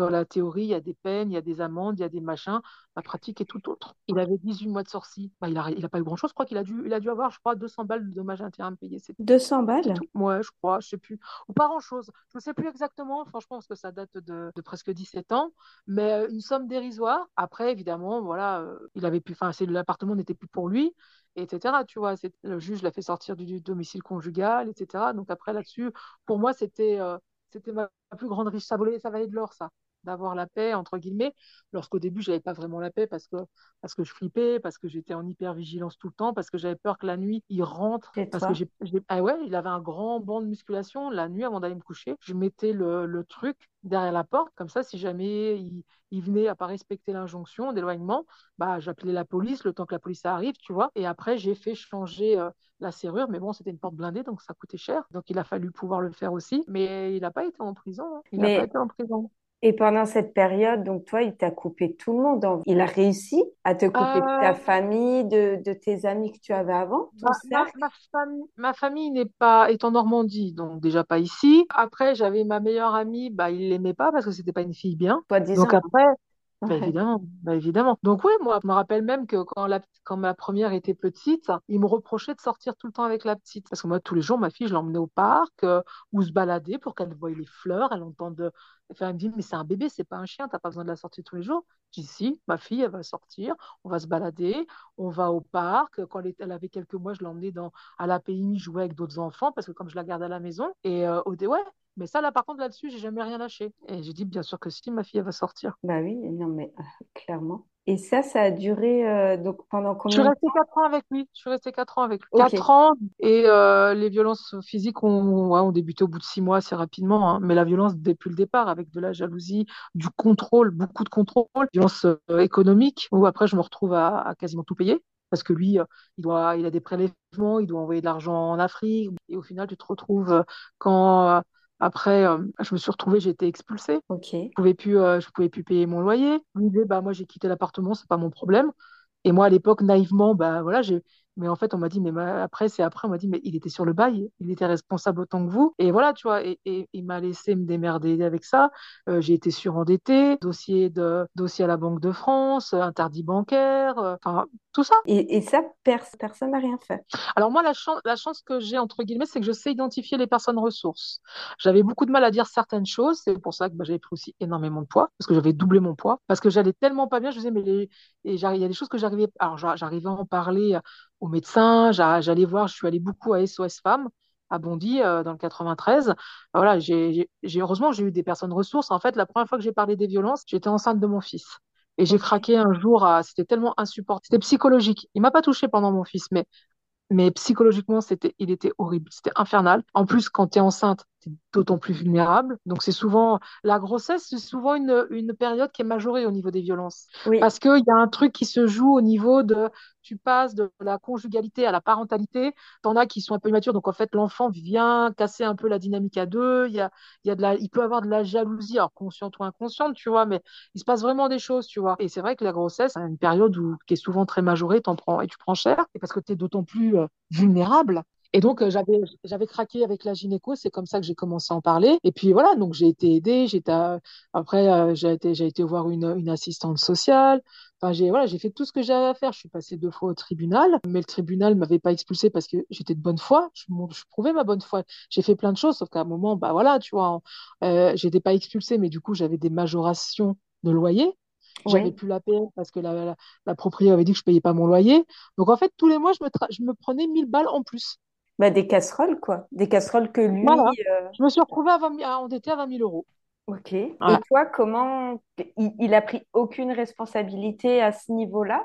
Dans la théorie, il y a des peines, il y a des amendes, il y a des machins. La pratique est tout autre. Il avait 18 mois de sortie. Bah, il a, il a pas eu grand-chose. Je crois qu'il a dû, il a dû avoir, je crois, 200 balles de dommages intérêts à me payer. C'est 200 c'est balles? Ouais, je crois, je sais plus. Ou pas grand-chose. Je ne sais plus exactement, franchement, parce que ça date de, de presque 17 ans. Mais euh, une somme dérisoire. Après, évidemment, voilà, euh, il avait pu, enfin, l'appartement n'était plus pour lui, etc. Tu vois, le juge l'a fait sortir du, du domicile conjugal, etc. Donc après, là-dessus, pour moi, c'était, euh, c'était ma, ma plus grande richesse. Ça ça valait de l'or, ça d'avoir la paix, entre guillemets, lorsqu'au début, je n'avais pas vraiment la paix parce que, parce que je flippais, parce que j'étais en hyper-vigilance tout le temps, parce que j'avais peur que la nuit, il rentre, parce que j'ai- ah ouais, il avait un grand banc de musculation. La nuit, avant d'aller me coucher, je mettais le, le truc derrière la porte, comme ça, si jamais il, il venait à pas respecter l'injonction d'éloignement, bah, j'appelais la police le temps que la police arrive, tu vois. Et après, j'ai fait changer euh, la serrure, mais bon, c'était une porte blindée, donc ça coûtait cher. Donc il a fallu pouvoir le faire aussi. Mais il n'a pas été en prison. hein. Il n'a pas été en prison. Et pendant cette période, donc toi, il t'a coupé tout le monde. en- Il a réussi à te couper de ta Euh, famille, de, de tes amis que tu avais avant, ton ma, ma, cercle? ma famille, ma famille n'est pas, est en Normandie, donc déjà pas ici. Après, j'avais ma meilleure amie, bah, il l'aimait pas parce que c'était pas une fille bien. Donc Soi-disant. après, [laughs] Bah évidemment, bah évidemment. Donc oui, moi, je me rappelle même que quand, la, quand ma première était petite, il me reprochait de sortir tout le temps avec la petite. Parce que moi, tous les jours, ma fille, je l'emmenais au parc euh, ou se balader pour qu'elle voie les fleurs, elle entende... Elle me dit, mais c'est un bébé, c'est pas un chien, t'as pas besoin de la sortir tous les jours. Je dis, si, ma fille, elle va sortir, on va se balader, on va au parc. Quand elle, avait quelques mois, je l'emmenais dans, à la l'API jouer avec d'autres enfants parce que comme je la garde à la maison, et euh, au ouais, mais ça, là, par contre, là-dessus, j'ai jamais rien lâché. Et j'ai dit, bien sûr que si, ma fille, elle va sortir. Bah oui, non mais euh, clairement. Et ça, ça a duré euh, donc pendant Je suis combien de restée quatre ans avec lui. Je suis restée quatre ans avec lui. Ok. Quatre ans et euh, les violences physiques ont, ouais, ont débuté au bout de six mois assez rapidement. hein. Mais la violence depuis le départ, avec de la jalousie, du contrôle, beaucoup de contrôle, violence euh, économique, où après je me retrouve à, à quasiment tout payer. Parce que lui, il doit, il a des prélèvements, il doit envoyer de l'argent en Afrique. Et au final, tu te retrouves quand après, euh, je me suis retrouvée, j'ai été expulsée. Je pouvais plus, euh, je pouvais plus payer mon loyer. Lui disait, bah moi j'ai quitté l'appartement, c'est pas mon problème. Et moi, à l'époque, naïvement, bah voilà, j'ai. Mais en fait, on m'a dit, mais ma- après, c'est après, on m'a dit, mais il était sur le bail, il était responsable autant que vous. Et voilà, tu vois, et, et il m'a laissé me démerder avec ça. Euh, j'ai été surendettée, dossier de, dossier à la Banque de France, interdit bancaire, euh, enfin, tout ça. Et, et ça, pers- personne n'a rien fait. Alors moi, la chance, la chance que j'ai, entre guillemets, c'est que je sais identifier les personnes ressources. J'avais beaucoup de mal à dire certaines choses, c'est pour ça que bah, j'avais pris aussi énormément de poids, parce que j'avais doublé mon poids, parce que j'allais tellement pas bien, je disais, mais les... et j'arri- il y a des choses que j'arrivais, alors j'a- j'arrivais à en parler aux médecins, j'a- j'allais voir, je suis allée beaucoup à SOS Femmes, à Bondy, euh, dans le 93. Voilà, j'ai, heureusement, j'ai eu des personnes ressources. En fait, la première fois que j'ai parlé des violences, j'étais enceinte de mon fils. Et j'ai craqué un jour c'était tellement insupportable. C'était psychologique. Il m'a pas touché pendant mon fils, mais mais psychologiquement, c'était, il était horrible, c'était infernal. En plus, quand tu es enceinte, tu es d'autant plus vulnérable. Donc, c'est souvent, la grossesse, c'est souvent une, une période qui est majorée au niveau des violences. Oui. Parce qu'il y a un truc qui se joue au niveau de, tu passes de la conjugalité à la parentalité. T'en as qui sont un peu immatures. Donc, en fait, l'enfant vient casser un peu la dynamique à deux. Il y a, il y a de la, il peut avoir de la jalousie, alors consciente ou inconsciente, tu vois, mais il se passe vraiment des choses, tu vois. Et c'est vrai que la grossesse, c'est une période où, qui est souvent très majorée, t'en prends, et tu prends cher. Et parce que tu es d'autant plus euh, vulnérable. Et donc, euh, j'avais, j'avais craqué avec la gynéco, c'est comme ça que j'ai commencé à en parler. Et puis voilà, donc j'ai été aidée, j'étais, à- après, euh, j'ai été, j'ai été voir une, une assistante sociale. Enfin, j'ai, voilà, j'ai fait tout ce que j'avais à faire. Je suis passée deux fois au tribunal, mais le tribunal m'avait pas expulsée parce que j'étais de bonne foi. Je, prouvais ma bonne foi. J'ai fait plein de choses, sauf qu'à un moment, bah voilà, tu vois, euh, j'étais pas expulsée, mais du coup, j'avais des majorations de loyer. J'avais Oui. plus la paix parce que la, la, la propriétaire avait dit que je payais pas mon loyer. Donc en fait, tous les mois, je me, tra- je me prenais 1000 balles en plus. Bah, des casseroles, quoi. Des casseroles que lui. Voilà. euh, Je me suis retrouvée à 20 000 à endettée à 20 000 euros. Ok. Et toi, comment. Il, il a pris aucune responsabilité à ce niveau-là?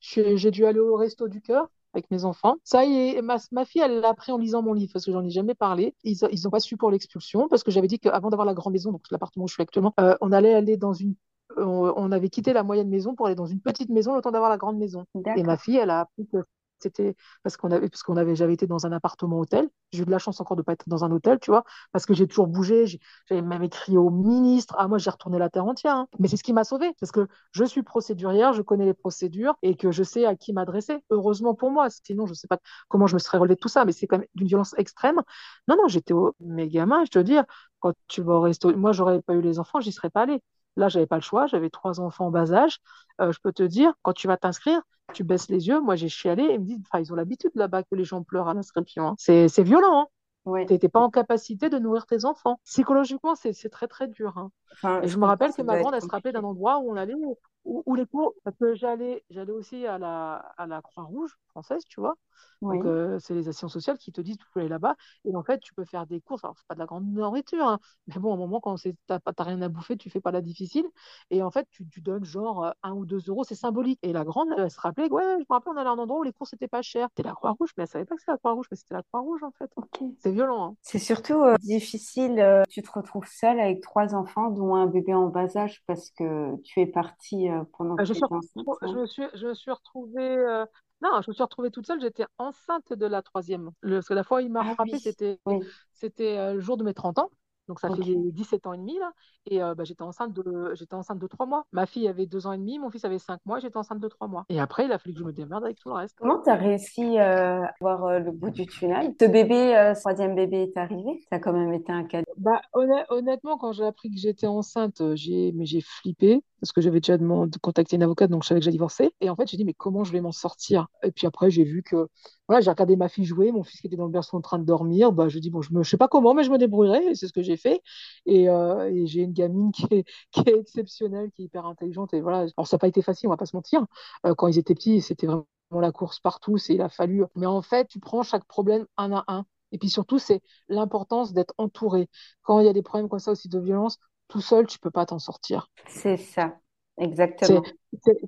J'ai dû aller au resto du cœur avec mes enfants. Ça y est, ma, ma fille, elle l'a appris en lisant mon livre parce que j'en ai jamais parlé. Ils, ils ont pas su pour l'expulsion parce que j'avais dit qu'avant d'avoir la grande maison, donc l'appartement où je suis actuellement, euh, on allait aller dans une. On, on avait quitté la moyenne maison pour aller dans une petite maison le temps d'avoir la grande maison. Et ma fille, elle a appris que c'était parce qu'on avait, parce qu'on avait, j'avais été dans un appartement hôtel. J'ai eu de la chance encore de pas être dans un hôtel, tu vois, parce que j'ai toujours bougé. J'avais même écrit au ministre. Ah, moi, j'ai retourné la terre entière. hein. Mais c'est ce qui m'a sauvée, parce que je suis procédurière, je connais les procédures et que je sais à qui m'adresser. Heureusement pour moi, sinon, je sais pas comment je me serais relevée de tout ça, mais c'est quand même d'une violence extrême. Non, non, j'étais au... Mes gamins, je te dis, quand tu vas au resto, moi, j'aurais pas eu les enfants, j'y serais pas allée. Là, j'avais pas le choix, j'avais trois enfants en bas âge. Euh, je peux te dire, quand tu vas t'inscrire, tu baisses les yeux. Moi, j'ai chialé et ils me disent, enfin, ils ont l'habitude là-bas que les gens pleurent à l'inscription. hein. C'est, c'est violent, hein. Oui. T'étais pas en capacité de nourrir tes enfants. Psychologiquement, c'est, c'est très, très dur, hein. Enfin, Et je me rappelle que ma grande, elle se rappelait d'un endroit où on allait, où, où les cours, parce que j'allais, j'allais aussi à la, à la Croix-Rouge française, tu vois. Donc, euh, c'est les actions sociales qui te disent tu peux aller là-bas. Et en fait, tu peux faire des courses. Alors, c'est pas de la grande nourriture, hein, mais bon, à un moment, quand pas, t'as rien à bouffer, tu fais pas la difficile. Et en fait, tu, tu donnes genre euh, un ou deux euros, c'est symbolique. Et la grande, elle se rappelait, ouais, je me rappelle, on allait à un endroit où les courses étaient pas chères. C'était la Croix-Rouge, mais elle savait pas que c'était la Croix-Rouge, mais c'était la Croix-Rouge, en fait. C'est violent, hein. C'est surtout euh, difficile. euh, tu te retrouves seule avec trois enfants, dont un bébé en bas âge, parce que tu es partie euh, pendant Euh, que Je suis, enceinte. je hein. me suis, je me suis retrouvée. euh, Non, je me suis retrouvée toute seule. J'étais enceinte de la troisième. Le- Parce que la fois où il m'a Ah frappée, oui. c'était, Oui. c'était euh, le jour de mes 30 ans. Donc ça fait Ok. 17 ans et demi là. Et euh, bah, j'étais enceinte de, j'étais enceinte de 3 mois. Ma fille avait 2 ans et demi, mon fils avait 5 mois, j'étais enceinte de 3 mois. Et après, il a fallu que je me démerde avec tout le reste. Comment tu as réussi euh, à voir euh, le bout du tunnel? Ce bébé, troisième bébé est arrivé? Ça a quand même été un cadeau. Bah, honn- honnêtement, quand j'ai appris que j'étais enceinte, j'ai, mais j'ai flippé parce que j'avais déjà demandé, contacté une avocate, donc je savais que j'allais divorcer. Et en fait, j'ai dit, mais comment je vais m'en sortir? Et puis après, j'ai vu que, voilà, j'ai regardé ma fille jouer, mon fils qui était dans le berceau en train de dormir. Bah, je dis, bon, je je sais pas comment, mais je me débrouillerai. Et c'est ce que j'ai fait. Et, euh, et j'ai une gamine qui est, [laughs] qui est exceptionnelle, qui est hyper intelligente. Et voilà. Alors, ça n'a pas été facile, on va pas se mentir. Euh, quand ils étaient petits, c'était vraiment la course partout. C'est, il a fallu. Mais en fait, tu prends chaque problème un à un. Et puis surtout, c'est l'importance d'être entouré. Quand il y a des problèmes comme ça aussi de violence, tout seul, tu peux pas t'en sortir. C'est ça, exactement.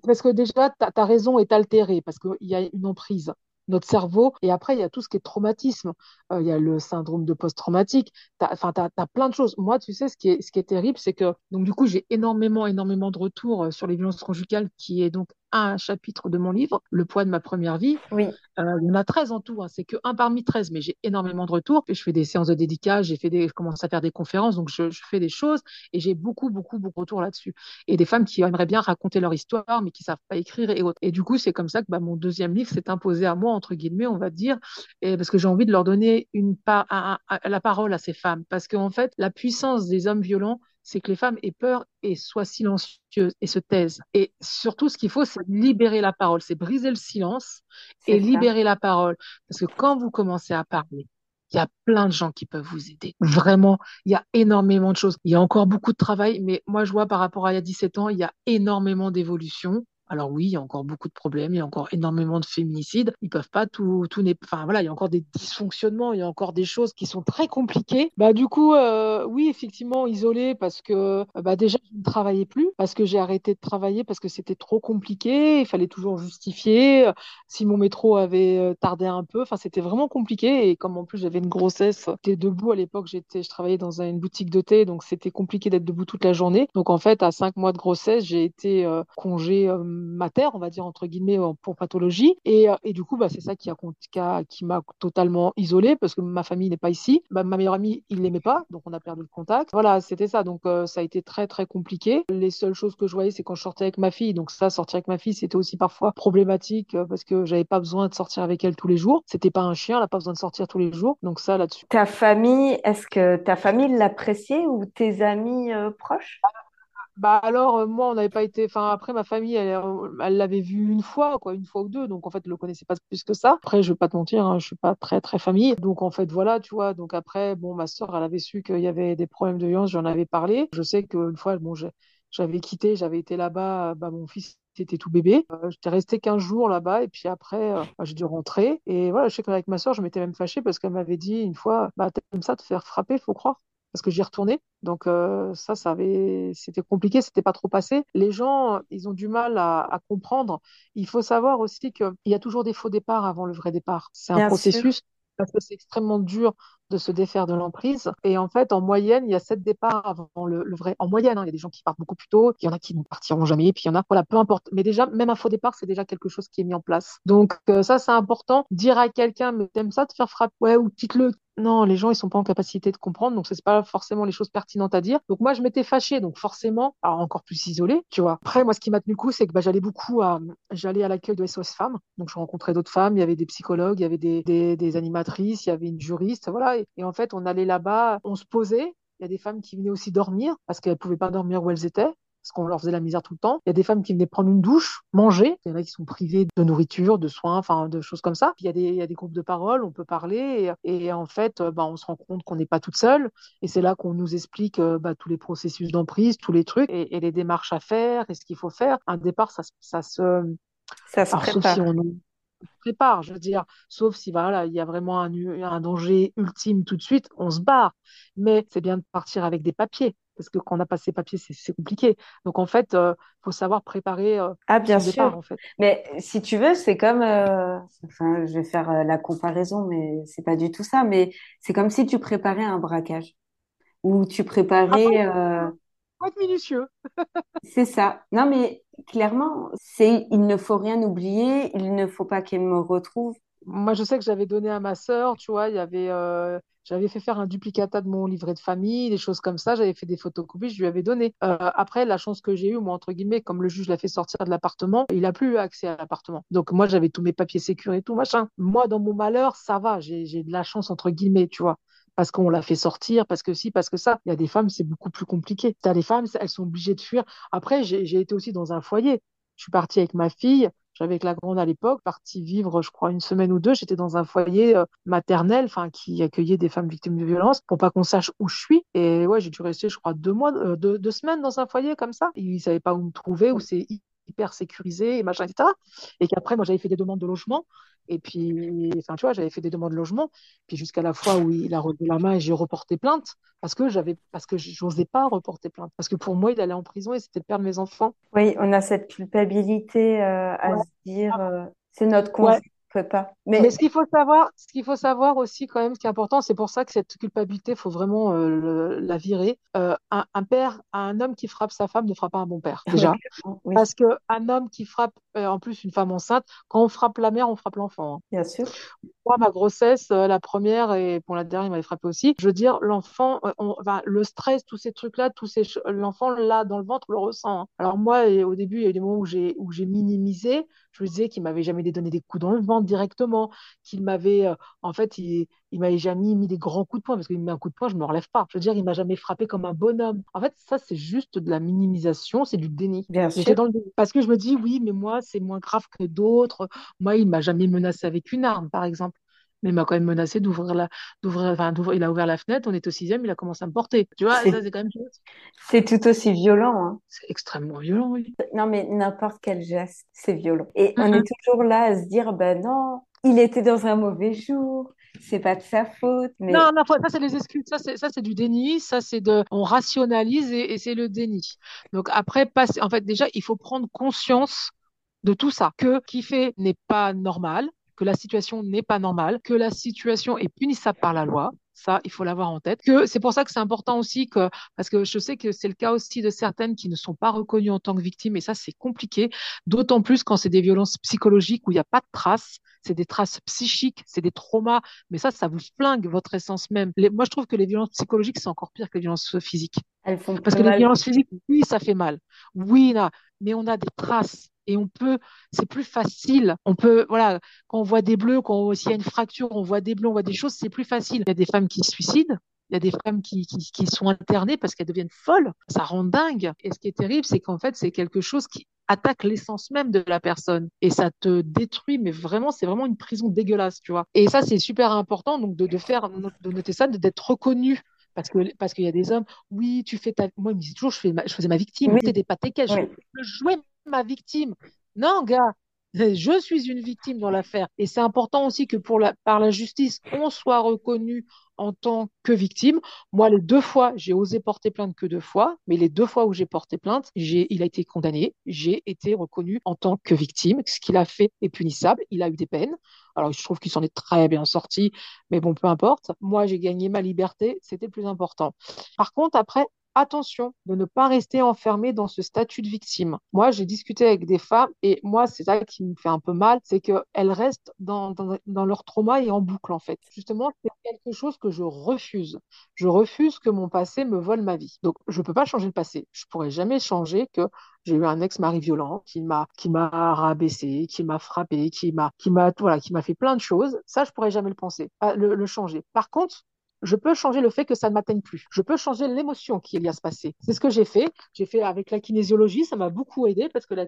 parce que déjà, ta, ta raison est altérée, parce qu'il y a une emprise. Notre cerveau, et après, il y a tout ce qui est traumatisme. Euh, il y a le syndrome de post-traumatique. Enfin, tu as, plein de choses. Moi, tu sais, ce qui est, ce qui est terrible, c'est que, donc, du coup, j'ai énormément, énormément de retours euh, sur les violences conjugales, qui est donc un chapitre de mon livre, Le poids de ma première vie. Oui, Euh, il y en a 13 en tout, hein. C'est que un parmi 13, mais j'ai énormément de retours. Je fais des séances de dédicaces, j'ai fait des, je commence à faire des conférences, donc je, je fais des choses et j'ai beaucoup, beaucoup, beaucoup de retours là-dessus. Et des femmes qui aimeraient bien raconter leur histoire, mais qui savent pas écrire et autres. Et du coup, c'est comme ça que bah, mon deuxième livre s'est imposé à moi, entre guillemets, on va dire, et parce que j'ai envie de leur donner une la parole à ces femmes. Parce qu'en fait, la puissance des hommes violents, c'est que les femmes aient peur et soient silencieuses et se taisent. Et surtout, ce qu'il faut, c'est libérer la parole, c'est briser le silence et ça. libérer la parole. Parce que quand vous commencez à parler, il y a plein de gens qui peuvent vous aider. Vraiment, il y a énormément de choses. Il y a encore beaucoup de travail, mais moi, je vois par rapport à il y a 17 ans, il y a énormément d'évolution. Alors oui, il y a encore beaucoup de problèmes, il y a encore énormément de féminicides. Ils peuvent pas tout, tout n'est, enfin voilà, il y a encore des dysfonctionnements, il y a encore des choses qui sont très compliquées. Bah du coup, euh, oui, effectivement, isolée parce que bah déjà je ne travaillais plus, parce que j'ai arrêté de travailler parce que c'était trop compliqué. Il fallait toujours justifier si mon métro avait euh, tardé un peu. Enfin, c'était vraiment compliqué et comme en plus j'avais une grossesse, j'étais debout à l'époque. J'étais, je travaillais dans une boutique de thé, donc c'était compliqué d'être debout toute la journée. Donc en fait, à cinq mois de grossesse, j'ai été euh, congé euh, mater, on va dire entre guillemets, pour pathologie. Et, et du coup, bah, c'est ça qui a, qui m'a totalement isolée parce que ma famille n'est pas ici. Bah, ma meilleure amie, il l'aimait pas, donc on a perdu le contact. Voilà, c'était ça. Donc ça a été très très compliqué. Les seules choses que je voyais, c'est quand je sortais avec ma fille. Donc ça, sortir avec ma fille, c'était aussi parfois problématique parce que j'avais pas besoin de sortir avec elle tous les jours. C'était pas un chien, elle n'a pas besoin de sortir tous les jours. Donc ça, là-dessus. Ta famille, est-ce que ta famille l'appréciait ou tes amis euh, proches? Bah alors euh, moi on n'avait pas été enfin après ma famille elle euh, l'avait vu une fois quoi une fois ou deux donc en fait elle le connaissait pas plus que ça après je vais pas te mentir hein, je suis pas très très famille donc en fait voilà tu vois donc après bon ma sœur elle avait su qu'il y avait des problèmes de violence j'en avais parlé je sais qu'une fois bon j'avais quitté j'avais été là-bas bah mon fils c'était tout bébé. Euh, j'étais restée 15 jours là-bas et puis après, euh, bah, j'ai dû rentrer. Et voilà, je sais qu'avec ma soeur, je m'étais même fâchée parce qu'elle m'avait dit une fois, bah, t'aimes ça te faire frapper, faut croire. Parce que j'y retournais. Donc euh, ça, ça avait, c'était compliqué, c'était pas trop passé. Les gens, ils ont du mal à, à comprendre. Il faut savoir aussi qu'il y a toujours des faux départs avant le vrai départ. C'est un Bien sûr. processus parce que c'est extrêmement dur de se défaire de l'emprise. Et en fait, en moyenne, il y a sept départs avant le, le vrai. En moyenne, hein, il y a des gens qui partent beaucoup plus tôt, il y en a qui ne partiront jamais, puis il y en a, voilà, peu importe. Mais déjà, même un faux départ, c'est déjà quelque chose qui est mis en place. Donc euh, ça, c'est important. Dire à quelqu'un, mais t'aimes ça, te faire frapper, ouais, ou quitte-le. Non, les gens, ils sont pas en capacité de comprendre, donc c'est pas forcément les choses pertinentes à dire. Donc moi, je m'étais fâchée, donc forcément, alors encore plus isolée, tu vois. Après, moi, ce qui m'a tenu coup, c'est que bah, j'allais beaucoup à, j'allais à l'accueil de SOS Femmes, donc je rencontrais d'autres femmes, il y avait des psychologues, il y avait des, des, des animatrices, il y avait une juriste, voilà. Et, et en fait, on allait là-bas, on se posait. Il y a des femmes qui venaient aussi dormir parce qu'elles pouvaient pas dormir où elles étaient parce qu'on leur faisait la misère tout le temps. Il y a des femmes qui venaient prendre une douche, manger. Il y en a qui sont privées de nourriture, de soins, enfin de choses comme ça. Puis il y a des, il y a des groupes de parole, on peut parler et, et en fait, bah, on se rend compte qu'on n'est pas toute seule. Et c'est là qu'on nous explique bah, tous les processus d'emprise, tous les trucs et, et, les démarches à faire et ce qu'il faut faire. Un départ, ça, ça se ça se prépare. Si on prépare, je veux dire, sauf si voilà, il y a vraiment un, un danger ultime tout de suite, on se barre. Mais c'est bien de partir avec des papiers parce que quand on n'a pas ces papiers, c'est compliqué. Donc en fait, il euh, faut savoir préparer euh, ah, bien sûr. départ. En fait. Mais si tu veux, c'est comme, euh, enfin, je vais faire la comparaison, mais c'est pas du tout ça. Mais c'est comme si tu préparais un braquage ou tu préparais. Ah, faut être minutieux. [laughs] c'est ça. Non, mais clairement, c'est il ne faut rien oublier. Il ne faut pas qu'elle me retrouve. Moi, je sais que j'avais donné à ma sœur, tu vois, il y avait euh, j'avais fait faire un duplicata de mon livret de famille, des choses comme ça. J'avais fait des photocopies, je lui avais donné. Euh, après, la chance que j'ai eue, moi, entre guillemets, comme le juge l'a fait sortir de l'appartement, il a plus eu accès à l'appartement. Donc, moi, j'avais tous mes papiers sécurés et tout, machin. Moi, dans mon malheur, ça va. J'ai de la chance, entre guillemets, tu vois parce qu'on l'a fait sortir, parce que si, parce que ça. Il y a des femmes, c'est beaucoup plus compliqué. T'as des femmes, elles sont obligées de fuir. Après, j'ai été aussi dans un foyer. Je suis partie avec ma fille. J'avais la grande à l'époque, partie vivre, je crois, une semaine ou deux. J'étais dans un foyer euh, maternel, enfin, qui accueillait des femmes victimes de violences pour pas qu'on sache où je suis. Et ouais, j'ai dû rester, je crois, deux mois, euh, deux, semaines dans un foyer comme ça. Ils savaient pas où me trouver, où c'est hyper sécurisé, et machin, etc. Et qu'après, moi, j'avais fait des demandes de logement. Et puis, enfin, tu vois, j'avais fait des demandes de logement. Puis jusqu'à la fois où il a relevé la main et j'ai reporté plainte parce que j'avais, parce que j'osais pas reporter plainte. Parce que pour moi, il allait en prison et c'était de perdre mes enfants. Oui, on a cette culpabilité euh, à ouais. se dire, euh, c'est notre conscience. Pas. Mais, Mais ce qu'il faut savoir, ce qu'il faut savoir aussi quand même, ce qui est important, c'est pour ça que cette culpabilité, faut vraiment euh, le, la virer. Euh, un, un, père, un homme qui frappe sa femme ne fera pas un bon père déjà, oui. parce que un homme qui frappe euh, en plus une femme enceinte, quand on frappe la mère, on frappe l'enfant. Hein. Bien sûr. Moi, ma grossesse, la première et pour la dernière, il m'avait frappé aussi. Je veux dire, l'enfant, le stress, tous ces trucs-là, tous ces, l'enfant là dans le ventre le ressent. Hein. Alors moi, au début, il y a eu des moments où j'ai où j'ai minimisé. Je me disais qu'il m'avait jamais donné des coups dans le ventre directement, qu'il m'avait, euh, en fait, il, il m'avait jamais mis des grands coups de poing parce qu'il me met un coup de poing, je me relève pas. Je veux dire, il m'a jamais frappé comme un bonhomme. En fait, ça, c'est juste de la minimisation, c'est du déni. Bien sûr. Dans le déni. Parce que je me dis, oui, mais moi, c'est moins grave que d'autres. Moi, il m'a jamais menacé avec une arme, par exemple. Mais il m'a quand même menacé d'ouvrir la, d'ouvrir, enfin, d'ouvrir, il a ouvert la fenêtre, on est au sixième, il a commencé à me porter. Tu vois, C'est- ça, c'est quand même, C'est tout aussi violent, hein. c'est extrêmement violent, oui. Non, mais n'importe quel geste, c'est violent. Et on est toujours là à se dire, ben non, il était dans un mauvais jour, c'est pas de sa faute, mais Non, non, ça, c'est les excuses. Ça, c'est, ça, c'est du déni. Ça, c'est de, on rationalise et, et c'est le déni. Donc, après, passer, en fait, déjà, il faut prendre conscience de tout ça. Que qui fait n'est pas normal, que la situation n'est pas normale, que la situation est punissable par la loi. Ça, il faut l'avoir en tête. Que c'est pour ça que c'est important aussi que, parce que je sais que c'est le cas aussi de certaines qui ne sont pas reconnues en tant que victimes et ça, c'est compliqué. D'autant plus quand c'est des violences psychologiques où il n'y a pas de traces. C'est des traces psychiques, c'est des traumas mais ça, ça vous flingue votre essence même. Les- moi, je trouve que les violences psychologiques, c'est encore pire que les violences physiques. elles font Parce que les violences physiques, oui, ça fait mal. Oui, là, mais on a des traces. Et on peut, c'est plus facile. On peut, voilà, quand on voit des bleus, quand s'il y a une fracture, on voit des bleus, on voit des choses, c'est plus facile. Il y a des femmes qui se suicident. Il y a des femmes qui, qui, qui sont internées parce qu'elles deviennent folles. Ça rend dingue. Et ce qui est terrible, c'est qu'en fait, c'est quelque chose qui attaque l'essence même de la personne. Et ça te détruit, mais vraiment, c'est vraiment une prison dégueulasse, tu vois. Et ça, c'est super important, donc, de, de faire, de noter ça, de- d'être reconnu. Parce que, parce qu'il y a des hommes, oui, tu fais ta, moi, il me dit toujours, je fais ma- je faisais ma victime. Oui. T'étais pas tes Oui. je jouais ma victime. Non, gars, je suis une victime dans l'affaire. Et c'est important aussi que pour la, par la justice, on soit reconnu en tant que victime. Moi, les deux fois, j'ai osé porter plainte que deux fois, mais les deux fois où j'ai porté plainte, j'ai, il a été condamné, j'ai été reconnu en tant que victime. Ce qu'il a fait est punissable, il a eu des peines. Alors, je trouve qu'il s'en est très bien sorti, mais bon, peu importe. Moi, j'ai gagné ma liberté, c'était le plus important. Par contre, après, attention de ne pas rester enfermé dans ce statut de victime. Moi, j'ai discuté avec des femmes et moi, c'est ça qui me fait un peu mal, c'est qu'elles restent dans, leur trauma et en boucle, en fait. Justement, c'est quelque chose que je refuse. Je refuse que mon passé me vole ma vie. Donc, je peux pas changer le passé. Je pourrais jamais changer que j'ai eu un ex-mari violent qui m'a qui rabaissé, qui m'a frappé, qui m'a voilà, qui m'a fait plein de choses. Ça, je pourrais jamais le penser, le changer. Par contre, je peux changer le fait que ça ne m'atteigne plus. Je peux changer l'émotion qu'il y a à se passer. C'est ce que j'ai fait. J'ai fait avec la kinésiologie. Ça m'a beaucoup aidé parce que la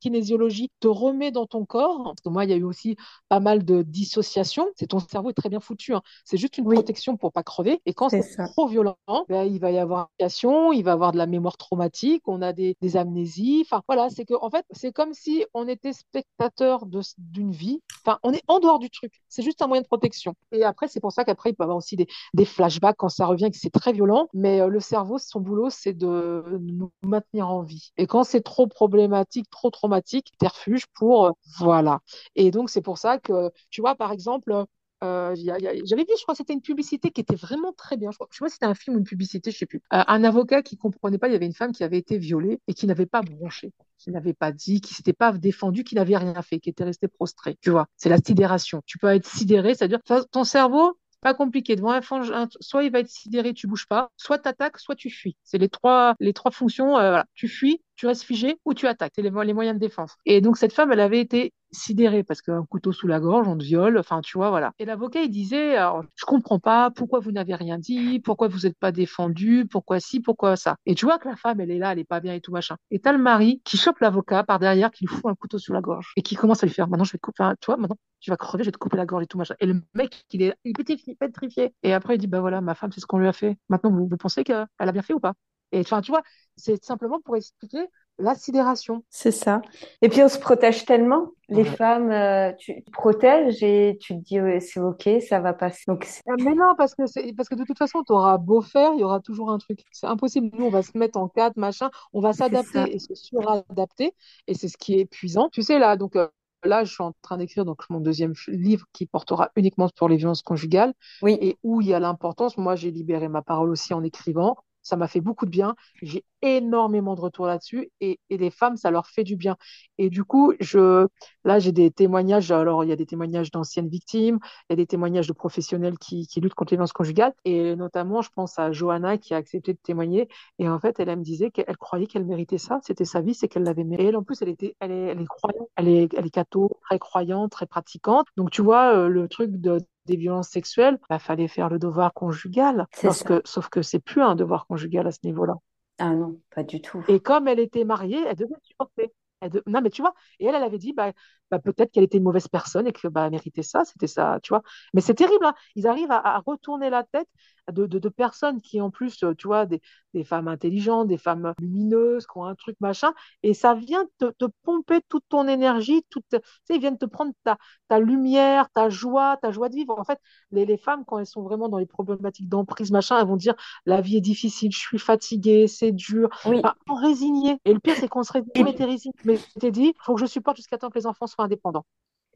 kinésiologie te remet dans ton corps. Parce que moi, il y a eu aussi pas mal de dissociation. C'est ton cerveau est très bien foutu. Hein. C'est juste une Oui. protection pour pas crever. Et quand C'est trop violent, ben, il va y avoir une il va y avoir de la mémoire traumatique, on a des, des amnésies. Enfin, voilà, c'est que, en fait, c'est comme si on était spectateur d'une vie. Enfin, on est en dehors du truc. C'est juste un moyen de protection. Et après, c'est pour ça qu'après, il peut y avoir aussi des, des flashbacks quand ça revient, que c'est très violent. Mais euh, le cerveau, son boulot, c'est de nous maintenir en vie. Et quand c'est trop problématique, trop traumatique, des refuges pour, euh, voilà. Et donc, c'est pour ça que, tu vois, par exemple, euh, j'avais vu, je crois que c'était une publicité qui était vraiment très bien. Je crois, je sais pas c'était un film ou une publicité, je sais plus. Un avocat qui comprenait pas, il y avait une femme qui avait été violée et qui n'avait pas bronché, qui n'avait pas dit, qui s'était pas défendu, qui n'avait rien fait, qui était resté prostré. Tu vois, c'est la sidération. Tu peux être sidéré, c'est-à-dire ton cerveau, pas compliqué. Devant un fang- un- soit il va être sidéré, tu bouges pas, soit tu attaques, soit tu fuis. C'est les trois, les trois fonctions. euh, voilà. Tu fuis, tu restes figé ou tu attaques. C'est les, les moyens de défense. Et donc cette femme, elle avait été sidérée parce qu'un couteau sous la gorge, on te viole. Enfin, tu vois, voilà. Et l'avocat, il disait, je comprends pas pourquoi vous n'avez rien dit, pourquoi vous n'êtes pas défendu, pourquoi ci, pourquoi ça. Et tu vois que la femme, elle est là, elle est pas bien et tout machin. Et t'as le mari qui chope l'avocat par derrière, qui lui fout un couteau sous la gorge et qui commence à lui faire, maintenant je vais te couper, tu vois, maintenant tu vas crever, je vais te couper la gorge et tout machin. Et le mec, il est, il est pétrifié. Et après, il dit, bah voilà, ma femme, c'est ce qu'on lui a fait. Maintenant, vous, vous pensez qu'elle a bien fait ou pas? Et enfin, tu vois, c'est simplement pour expliquer la sidération. C'est ça. Et puis on se protège tellement. Les Ouais. femmes, euh, tu te protèges et tu te dis ouais, c'est ok, ça va passer. Donc Ah, Mais non, parce que parce que de toute façon, tu auras beau faire, il y aura toujours un truc. C'est impossible. Nous, on va se mettre en cadre, machin, on va s'adapter et se suradapter, et c'est ce qui est épuisant. Tu sais, là, donc euh, là, je suis en train d'écrire donc mon deuxième livre qui portera uniquement sur les violences conjugales Oui, et où il y a l'importance. Moi, j'ai libéré ma parole aussi en écrivant. Ça m'a fait beaucoup de bien. J'ai énormément de retours là-dessus et, les femmes, ça leur fait du bien. Et du coup, je, là, j'ai des témoignages. Alors, il y a des témoignages d'anciennes victimes, il y a des témoignages de professionnels qui, luttent contre les violences conjugales. Et notamment, je pense à Johanna qui a accepté de témoigner. Et en fait, elle, me disait qu'elle croyait qu'elle méritait ça. C'était sa vie, c'est qu'elle l'avait mérité. Et en plus, elle était, elle est, elle croyante. Elle est catho, très croyante, très pratiquante. Donc, tu vois, euh, le truc de, des violences sexuelles, bah, fallait faire le devoir conjugal. ça. Lorsque, sauf que c'est plus un devoir conjugal à ce niveau-là. Ah non, pas du tout. Et comme elle était mariée, elle devait supporter. De- Non, mais tu vois, et elle, elle avait dit, bah, bah, peut-être qu'elle était une mauvaise personne et que bah, elle méritait ça, c'était ça, tu vois. Mais c'est terrible, hein. Ils arrivent à, retourner la tête de, de, personnes qui, en plus, tu vois, des, des, femmes intelligentes, des femmes lumineuses, qui ont un truc machin, et ça vient te, te pomper toute ton énergie, toute, tu sais, ils viennent te prendre ta, ta lumière, ta joie, ta joie de vivre. En fait, les, les femmes, quand elles sont vraiment dans les problématiques d'emprise, machin, elles vont dire la vie est difficile, je suis fatiguée, c'est dur. Oui. résigner. Et le pire, c'est qu'on se résigne, mais t'es résigné. Mais t'es dit, il faut que je supporte jusqu'à temps que les enfants soient indépendants.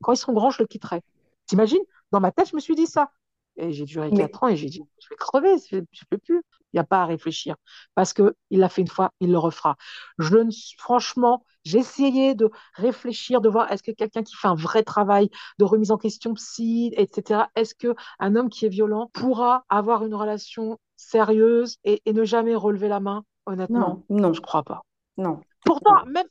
Quand ils seront grands, je le quitterai. T'imagines? Dans ma tête, je me suis dit ça. Et j'ai duré quatre ans et j'ai dit, je vais crever, je ne peux plus. Il n'y a pas à réfléchir. Parce qu'il l'a fait une fois, il le refera. Je ne, franchement, j'ai essayé de réfléchir, de voir est-ce que quelqu'un qui fait un vrai travail de remise en question psy, etc., est-ce qu'un homme qui est violent pourra avoir une relation sérieuse et, ne jamais relever la main? Honnêtement, non, non. je crois pas. Non. Pourtant, même,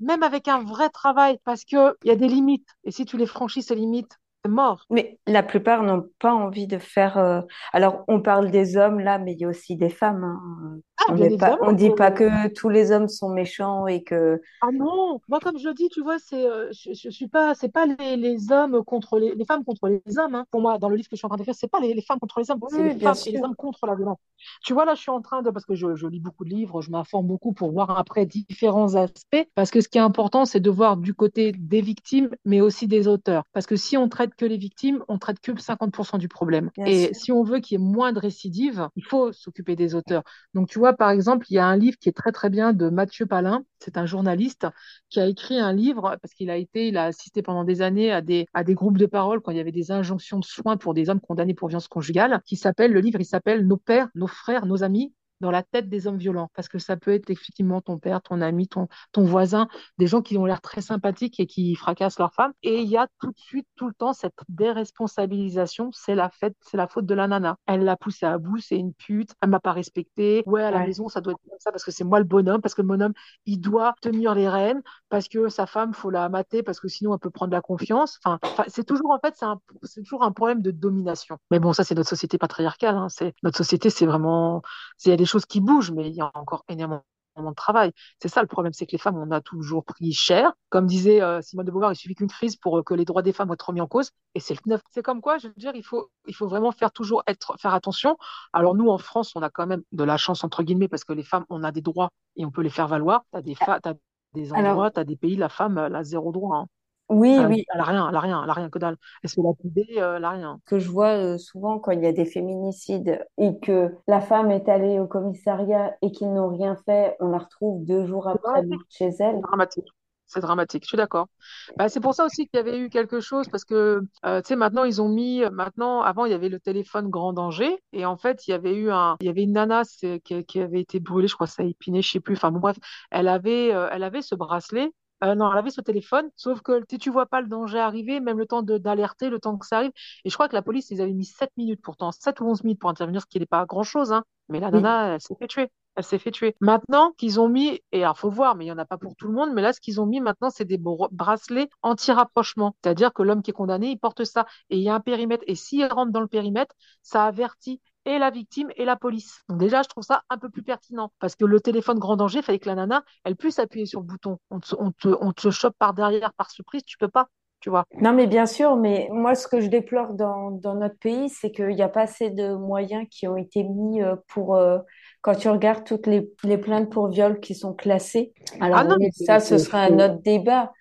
même avec un vrai travail, parce qu'il y a des limites. Et si tu les franchis, ces limites, mort. Mais la plupart n'ont pas envie de faire. Euh, alors, on parle des hommes là, mais il y a aussi des femmes. Hein. Ah, on ne dit pas que tous les hommes sont méchants et que. Ah non, moi comme je le dis, tu vois, c'est, euh, je, je, suis pas, c'est pas les, les, hommes contre les, les femmes contre les hommes. Hein. Pour moi, dans le livre que je suis en train d'écrire, c'est pas les, les, femmes contre les hommes, c'est les femmes et les hommes contre la violence. Tu vois là, je suis en train de, parce que je, je lis beaucoup de livres, je m'informe beaucoup pour voir après différents aspects, parce que ce qui est important, c'est de voir du côté des victimes, mais aussi des auteurs, parce que si on traite que les victimes, on traite que 50% du problème. et si on veut qu'il y ait moins de récidives, il faut s'occuper des auteurs. Donc tu vois par exemple, il y a un livre qui est très très bien de Mathieu Palin. C'est un journaliste qui a écrit un livre parce qu'il a été, il a assisté pendant des années à des à des groupes de parole quand il y avait des injonctions de soins pour des hommes condamnés pour violence conjugale. Qui s'appelle le livre, il s'appelle Nos pères, nos frères, nos amis dans la tête des hommes violents, parce que ça peut être effectivement ton père, ton ami, ton, ton voisin, des gens qui ont l'air très sympathiques et qui fracassent leur femme. Et il y a tout de suite, tout le temps, cette déresponsabilisation, c'est la fête, c'est la faute de la nana. Elle l'a poussé à bout, c'est une pute, elle m'a pas respecté. Ouais, à la maison, ça doit être comme ça parce que c'est moi le bonhomme, parce que le bonhomme, il doit tenir les rênes, parce que sa femme, faut la mater, parce que sinon elle peut prendre la confiance. Enfin, c'est toujours, en fait, c'est toujours un problème de domination. Mais bon, ça, c'est notre société patriarcale. Hein. C'est notre société, c'est vraiment, il y a des choses qui bougent, mais il y a encore énormément de travail. C'est ça le problème, c'est que les femmes, on a toujours pris cher. Comme disait euh, Simone de Beauvoir, il suffit qu'une crise pour euh, que les droits des femmes soient remis en cause. Et c'est le neuf. C'est comme quoi, je veux dire, il faut, il faut vraiment faire toujours être, faire attention. Alors nous, en France, on a quand même de la chance entre guillemets parce que les femmes, on a des droits et on peut les faire valoir. Des, as des endroits, tu as des pays, la femme, elle a zéro droit. Hein. Oui, oui. Elle a rien, elle a rien, elle a rien que dalle. Elle se fait lapider, euh, elle a rien. Que je vois euh, souvent quand il y a des féminicides et que la femme est allée au commissariat et qu'ils n'ont rien fait, on la retrouve deux jours après chez elle. C'est dramatique. C'est dramatique, je suis d'accord. Bah, c'est pour ça aussi qu'il y avait eu quelque chose, parce que, euh, tu sais, maintenant, ils ont mis, maintenant, avant, il y avait le téléphone grand danger, et en fait, il y avait eu un, il y avait une nana qui, qui avait été brûlée, je crois, ça a épiné, je sais plus, enfin, bon, bref, elle avait, elle avait ce bracelet, euh, non, elle avait ce téléphone, sauf que si tu vois pas le danger arriver, même le temps d'alerter, le temps que ça arrive. Et je crois que la police, ils avaient mis 7 minutes pourtant, 7 ou 11 minutes pour intervenir, ce qui n'est pas grand-chose. Hein. Mais la nana, elle s'est fait tuer. Elle s'est fait tuer. Maintenant qu'ils ont mis, et alors faut voir, mais il y en a pas pour tout le monde, mais là, ce qu'ils ont mis maintenant, c'est des bracelets anti-rapprochement. C'est-à-dire que l'homme qui est condamné, il porte ça. Et il y a un périmètre. Et s'il rentre dans le périmètre, ça avertit et la victime et la police. Donc déjà, je trouve ça un peu plus pertinent parce que le téléphone grand danger, il fallait que la nana, elle puisse appuyer sur le bouton. On te, on te, on te chope par derrière, par surprise, tu peux pas. Tu vois. Non, mais bien sûr, mais moi, ce que je déplore dans, dans notre pays, c'est qu'il n'y a pas assez de moyens qui ont été mis euh, pour, euh, quand tu regardes toutes les, les, plaintes pour viol qui sont classées. Alors, ah non, ça, ce sera un autre débat.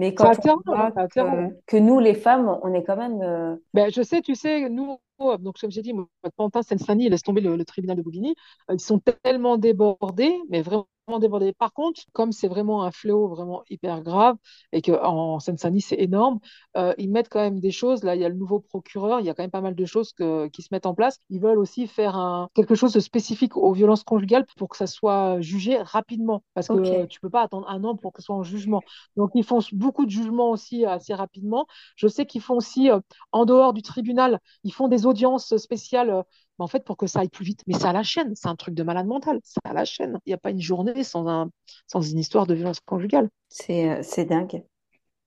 Mais quand on voit que, nous, les femmes, on est quand même. Euh, ben, je sais, tu sais, nous, donc comme j'ai dit, Pantin, Seine-Saint-Denis, laisse tomber le, le, tribunal de Bobigny, ils sont tellement débordés, mais vraiment débordé. Par contre, comme c'est vraiment un fléau vraiment hyper grave et qu'en Seine-Saint-Denis, c'est énorme, euh, ils mettent quand même des choses. Là, il y a le nouveau procureur, il y a quand même pas mal de choses que, qui se mettent en place. Ils veulent aussi faire un, quelque chose de spécifique aux violences conjugales pour que ça soit jugé rapidement. Parce que tu peux pas attendre un an pour que ce soit en jugement. Donc, ils font beaucoup de jugements aussi assez rapidement. Je sais qu'ils font aussi, euh, en dehors du tribunal, ils font des audiences spéciales en fait, pour que ça aille plus vite. Mais ça à la chaîne, c'est un truc de malade mental, ça à la chaîne. Il n'y a pas une journée sans, un, sans une histoire de violence conjugale. C'est, euh, c'est dingue.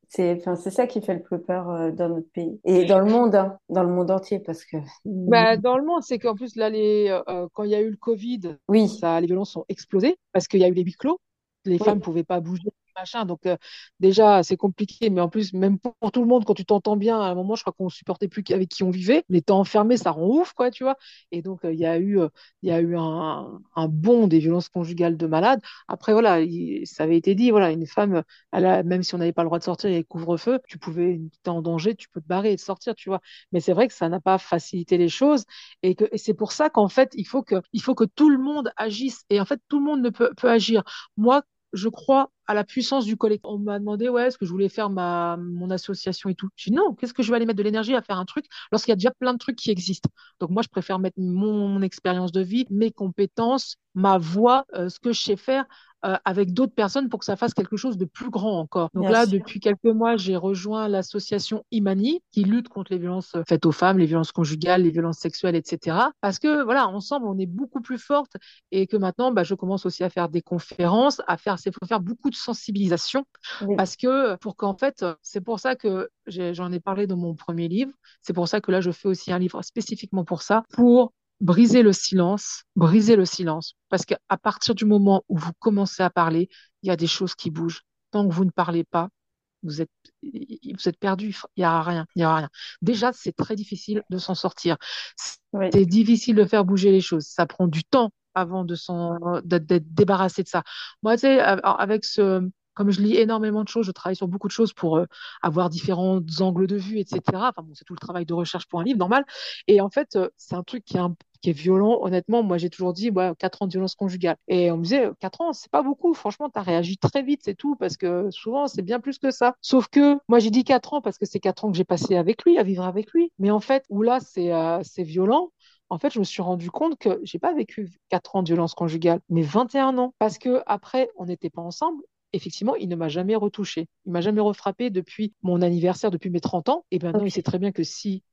C'est, enfin, c'est ça qui fait le plus peur euh, dans notre pays et dans le monde, hein, dans le monde entier, parce que. Bah, dans le monde, c'est qu'en plus là, les, euh, quand il y a eu le Covid, oui. ça, les violences ont explosé parce qu'il y a eu les huis clos. Les femmes ne pouvaient pas bouger machin. Donc, euh, déjà, c'est compliqué, mais en plus, même pour, tout le monde, quand tu t'entends bien, à un moment, je crois qu'on supportait plus avec qui on vivait. On était enfermé, ça rend ouf, quoi, tu vois. Et donc, euh, il y a eu, euh, il y a eu un, bond des violences conjugales de malades. Après, voilà, il- ça avait été dit, voilà, une femme, même si on n'avait pas le droit de sortir, il y avait couvre-feu, tu pouvais, t'es en danger, tu peux te barrer et te sortir, tu vois. Mais c'est vrai que ça n'a pas facilité les choses. Et c'est pour ça qu'en fait, il faut que, il faut que tout le monde agisse. Et en fait, tout le monde ne peut, peut agir. Moi, je crois à la puissance du collectif. On m'a demandé, ouais, est-ce que je voulais faire ma, mon association et tout. J'ai dit non, qu'est-ce que je vais aller mettre de l'énergie à faire un truc lorsqu'il y a déjà plein de trucs qui existent? Donc moi, je préfère mettre mon, mon expérience de vie, mes compétences, ma voix, euh, ce que je sais faire euh, avec d'autres personnes pour que ça fasse quelque chose de plus grand encore. Donc Bien là, sûr. depuis quelques mois, j'ai rejoint l'association Imani qui lutte contre les violences faites aux femmes, les violences conjugales, les violences sexuelles, etc. Parce que voilà, ensemble, on est beaucoup plus fortes et que maintenant, bah, je commence aussi à faire des conférences, à faire, c'est faut faire beaucoup de sensibilisation Oui. parce que pour qu'en fait, c'est pour ça que j'en ai parlé dans mon premier livre. C'est pour ça que là, je fais aussi un livre spécifiquement pour ça, pour briser le silence, briser le silence. Parce qu'à partir du moment où vous commencez à parler, il y a des choses qui bougent. Tant que vous ne parlez pas, vous êtes, vous êtes perdu. Il n'y a rien. Il y a rien. Déjà, c'est très difficile de s'en sortir. Oui. C'est difficile de faire bouger les choses. Ça prend du temps avant de s'en, d'être débarrassé de ça. Moi, tu sais, avec ce, comme je lis énormément de choses, je travaille sur beaucoup de choses pour euh, avoir différents angles de vue, etc. Enfin bon, c'est tout le travail de recherche pour un livre, normal. Et en fait, euh, c'est un truc qui est, violent. Honnêtement, moi, j'ai toujours dit, ouais, 4 ans de violence conjugale. Et on me disait, 4 ans, c'est pas beaucoup. Franchement, tu as réagi très vite, c'est tout, parce que souvent, c'est bien plus que ça. Sauf que moi, j'ai dit 4 ans parce que c'est 4 ans que j'ai passé avec lui, à vivre avec lui. Mais en fait, où là, c'est euh, violent. En fait, je me suis rendu compte que j'ai pas vécu 4 ans de violence conjugale, mais 21 ans. Parce que après, on n'était pas ensemble effectivement, il ne m'a jamais retouché. Il m'a jamais refrappé depuis mon anniversaire, depuis mes 30 ans. Et maintenant, Ok. il sait très bien que si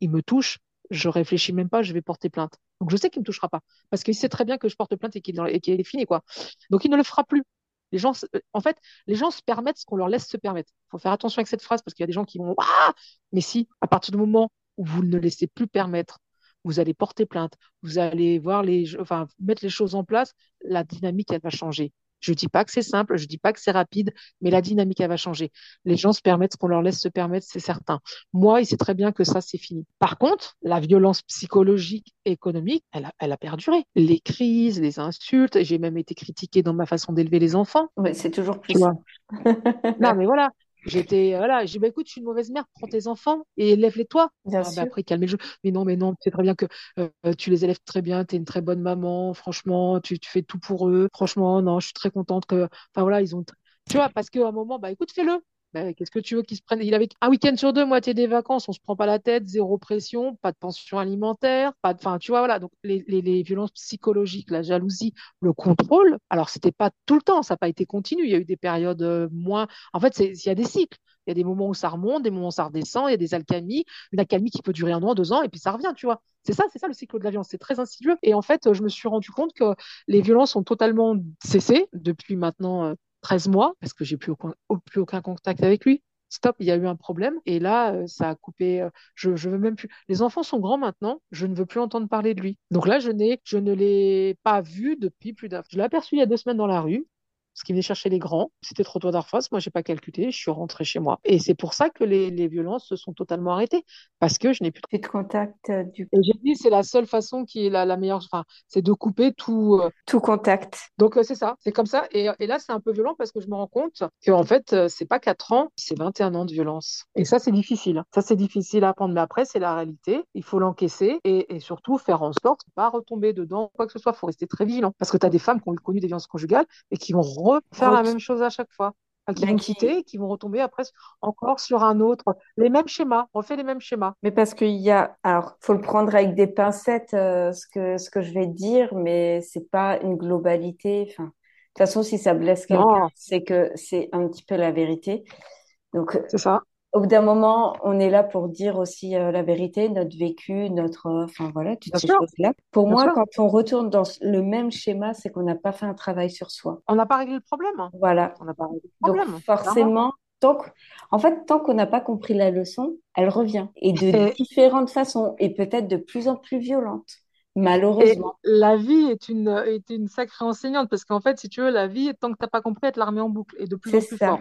il me touche, je réfléchis même pas, je vais porter plainte. Donc, je sais qu'il me touchera pas. Parce qu'il sait très bien que je porte plainte et qu'il est fini, quoi. Donc, il ne le fera plus. Les gens, se- en fait, les gens se permettent ce qu'on leur laisse se permettre. Il faut faire attention avec cette phrase parce qu'il y a des gens qui vont, ah! Mais si, à partir du moment où vous ne laissez plus permettre, vous allez porter plainte, vous allez voir les, enfin, mettre les choses en place, la dynamique, elle va changer. Je dis pas que c'est simple, je dis pas que c'est rapide, mais la dynamique, elle va changer. Les gens se permettent ce qu'on leur laisse se permettre, c'est certain. Moi, il sait très bien que ça, c'est fini. Par contre, la violence psychologique et économique, elle a, elle a perduré. Les crises, les insultes, j'ai même été critiquée dans ma façon d'élever les enfants, c'est toujours plus. [laughs] Non, mais voilà. J'étais, voilà, j'ai dit, bah, écoute, je suis une mauvaise mère, prends tes enfants et élève-les toi. Bien Ah, bah, sûr. après, calmez le jeu. Mais non, mais non, c'est très bien que euh, tu les élèves très bien, tu es une très bonne maman, franchement, tu, tu fais tout pour eux. Franchement, non, je suis très contente que, enfin voilà, ils ont, tu vois, parce qu'à un moment, bah écoute, fais-le. Bah, qu'est-ce que tu veux qu'ils se prennent? Il avait un week-end sur deux, moitié des vacances, on se prend pas la tête, zéro pression, pas de pension alimentaire, pas de, enfin, tu vois, voilà. Donc, les, violences psychologiques, la jalousie, le contrôle. Alors, c'était pas tout le temps, ça n'a pas été continu. Il y a eu des périodes euh, moins. En fait, il y a des cycles. Il y a des moments où ça remonte, des moments où ça redescend, il y a des alcamies, une accalmie qui peut durer un an, deux ans, et puis ça revient, tu vois. C'est ça, c'est ça le cycle de la violence. C'est très insidieux. Et en fait, je me suis rendu compte que les violences ont totalement cessé depuis maintenant euh, 13 mois, parce que j'ai plus aucun, plus aucun contact avec lui. Stop, il y a eu un problème. Et là, euh, ça a coupé. euh, je, je veux même plus. Les enfants sont grands maintenant. Je ne veux plus entendre parler de lui. Donc là, je n'ai, je ne l'ai pas vu depuis plus d'un. Je l'ai aperçu il y a deux semaines dans la rue parce qu'il venait chercher les grands. C'était trottoir face. Moi, j'ai pas calculé. Je suis rentrée chez moi. Et c'est pour ça que les, les violences se sont totalement arrêtées. Parce que je n'ai plus de Tu te contactes euh, du et j'ai dit, c'est la seule façon qui est la, la meilleure, enfin, c'est de couper tout. euh. tout contact. Donc, euh, c'est ça, c'est comme ça. Et, et là, c'est un peu violent parce que je me rends compte que, en fait, c'est pas 4 ans, c'est 21 ans de violence. Et ça, c'est difficile. hein. Ça, c'est difficile à apprendre. Mais après, c'est la réalité. Il faut l'encaisser et, et surtout faire en sorte de pas retomber dedans, quoi que ce soit. Il faut rester très vigilant. Parce que tu as des femmes qui ont connu des violences conjugales et qui vont refaire la même chose à chaque fois. Enfin, qui Ben, vont qui- quitter et qui vont retomber après encore sur un autre. Les mêmes schémas. On fait les mêmes schémas. Mais parce qu'il y a, alors, faut le prendre avec des pincettes, euh, ce que, ce que je vais dire, mais c'est pas une globalité. Enfin, de toute façon, si ça blesse quelqu'un, c'est que c'est un petit peu la vérité. Donc, c'est ça. Au bout d'un moment, on est là pour dire aussi euh, la vérité, notre vécu, notre, euh, enfin voilà, toutes ces choses-là. Pour Bien moi, sûr. quand on retourne dans le même schéma, c'est qu'on n'a pas fait un travail sur soi. On n'a pas réglé le problème. Voilà. On n'a pas réglé le Donc problème. clairement. forcément, tant que, en fait, tant qu'on n'a pas compris la leçon, elle revient et de différentes façons et peut-être de plus en plus violentes. Malheureusement. Et la vie est une, est une sacrée enseignante parce qu'en fait, si tu veux, la vie, tant que tu n'as pas compris, elle te la remet en boucle et de plus en plus ça. fort.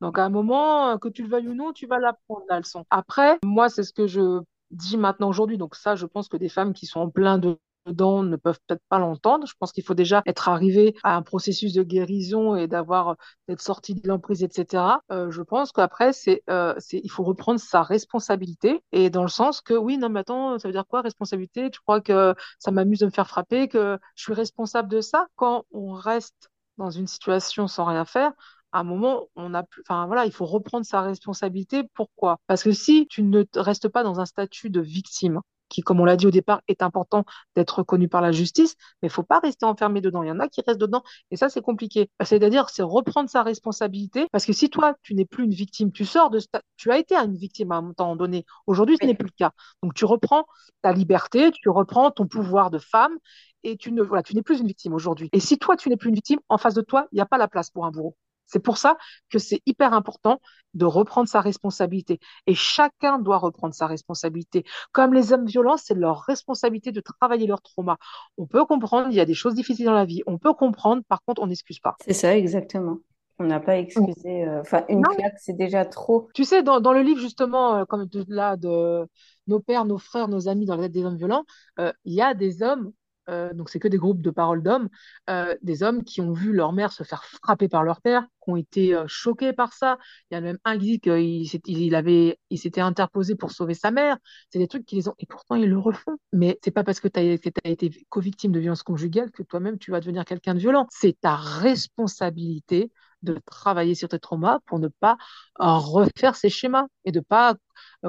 Donc, à un moment, que tu le veuilles ou non, tu vas l'apprendre, la leçon. Après, moi, c'est ce que je dis maintenant aujourd'hui. Donc, ça, je pense que des femmes qui sont en plein de dedans ne peuvent peut-être pas l'entendre. Je pense qu'il faut déjà être arrivé à un processus de guérison et d'avoir d'être sorti de l'emprise, etc. Euh, je pense qu'après, c'est, euh, c'est, il faut reprendre sa responsabilité et dans le sens que oui, non, mais attends, ça veut dire quoi responsabilité? Tu crois que ça m'amuse de me faire frapper, que je suis responsable de ça? Quand on reste dans une situation sans rien faire, à un moment, on a enfin voilà, il faut reprendre sa responsabilité. Pourquoi? Parce que si tu ne restes pas dans un statut de victime, qui, comme on l'a dit au départ, est important d'être reconnu par la justice, mais il faut pas rester enfermé dedans. Il y en a qui restent dedans, et ça, c'est compliqué. C'est-à-dire, c'est reprendre sa responsabilité, parce que si toi, tu n'es plus une victime, tu sors de, tu as été une victime à un moment donné. Aujourd'hui, ce n'est plus le cas. Donc, tu reprends ta liberté, tu reprends ton pouvoir de femme, et tu ne, voilà, tu n'es plus une victime aujourd'hui. Et si toi, tu n'es plus une victime, en face de toi, il n'y a pas la place pour un bourreau. C'est pour ça que c'est hyper important de reprendre sa responsabilité. Et chacun doit reprendre sa responsabilité. Comme les hommes violents, c'est leur responsabilité de travailler leur trauma. On peut comprendre, il y a des choses difficiles dans la vie. On peut comprendre, par contre, on n'excuse pas. C'est ça, exactement. On n'a pas excusé. Euh, enfin, une claque, c'est déjà trop. Tu sais, dans, le livre, justement, euh, comme de, là, de nos pères, nos frères, nos amis dans la tête des hommes violents, euh, il y a des hommes euh, donc c'est que des groupes de paroles d'hommes, euh, des hommes qui ont vu leur mère se faire frapper par leur père, qui ont été euh, choqués par ça. Il y a même un qui dit qu'il il avait, il s'était interposé pour sauver sa mère. C'est des trucs qui les ont, et pourtant ils le refont. Mais c'est pas parce que tu as, été co-victime de violence conjugale que toi-même tu vas devenir quelqu'un de violent. C'est ta responsabilité de travailler sur tes traumas pour ne pas refaire ces schémas et de pas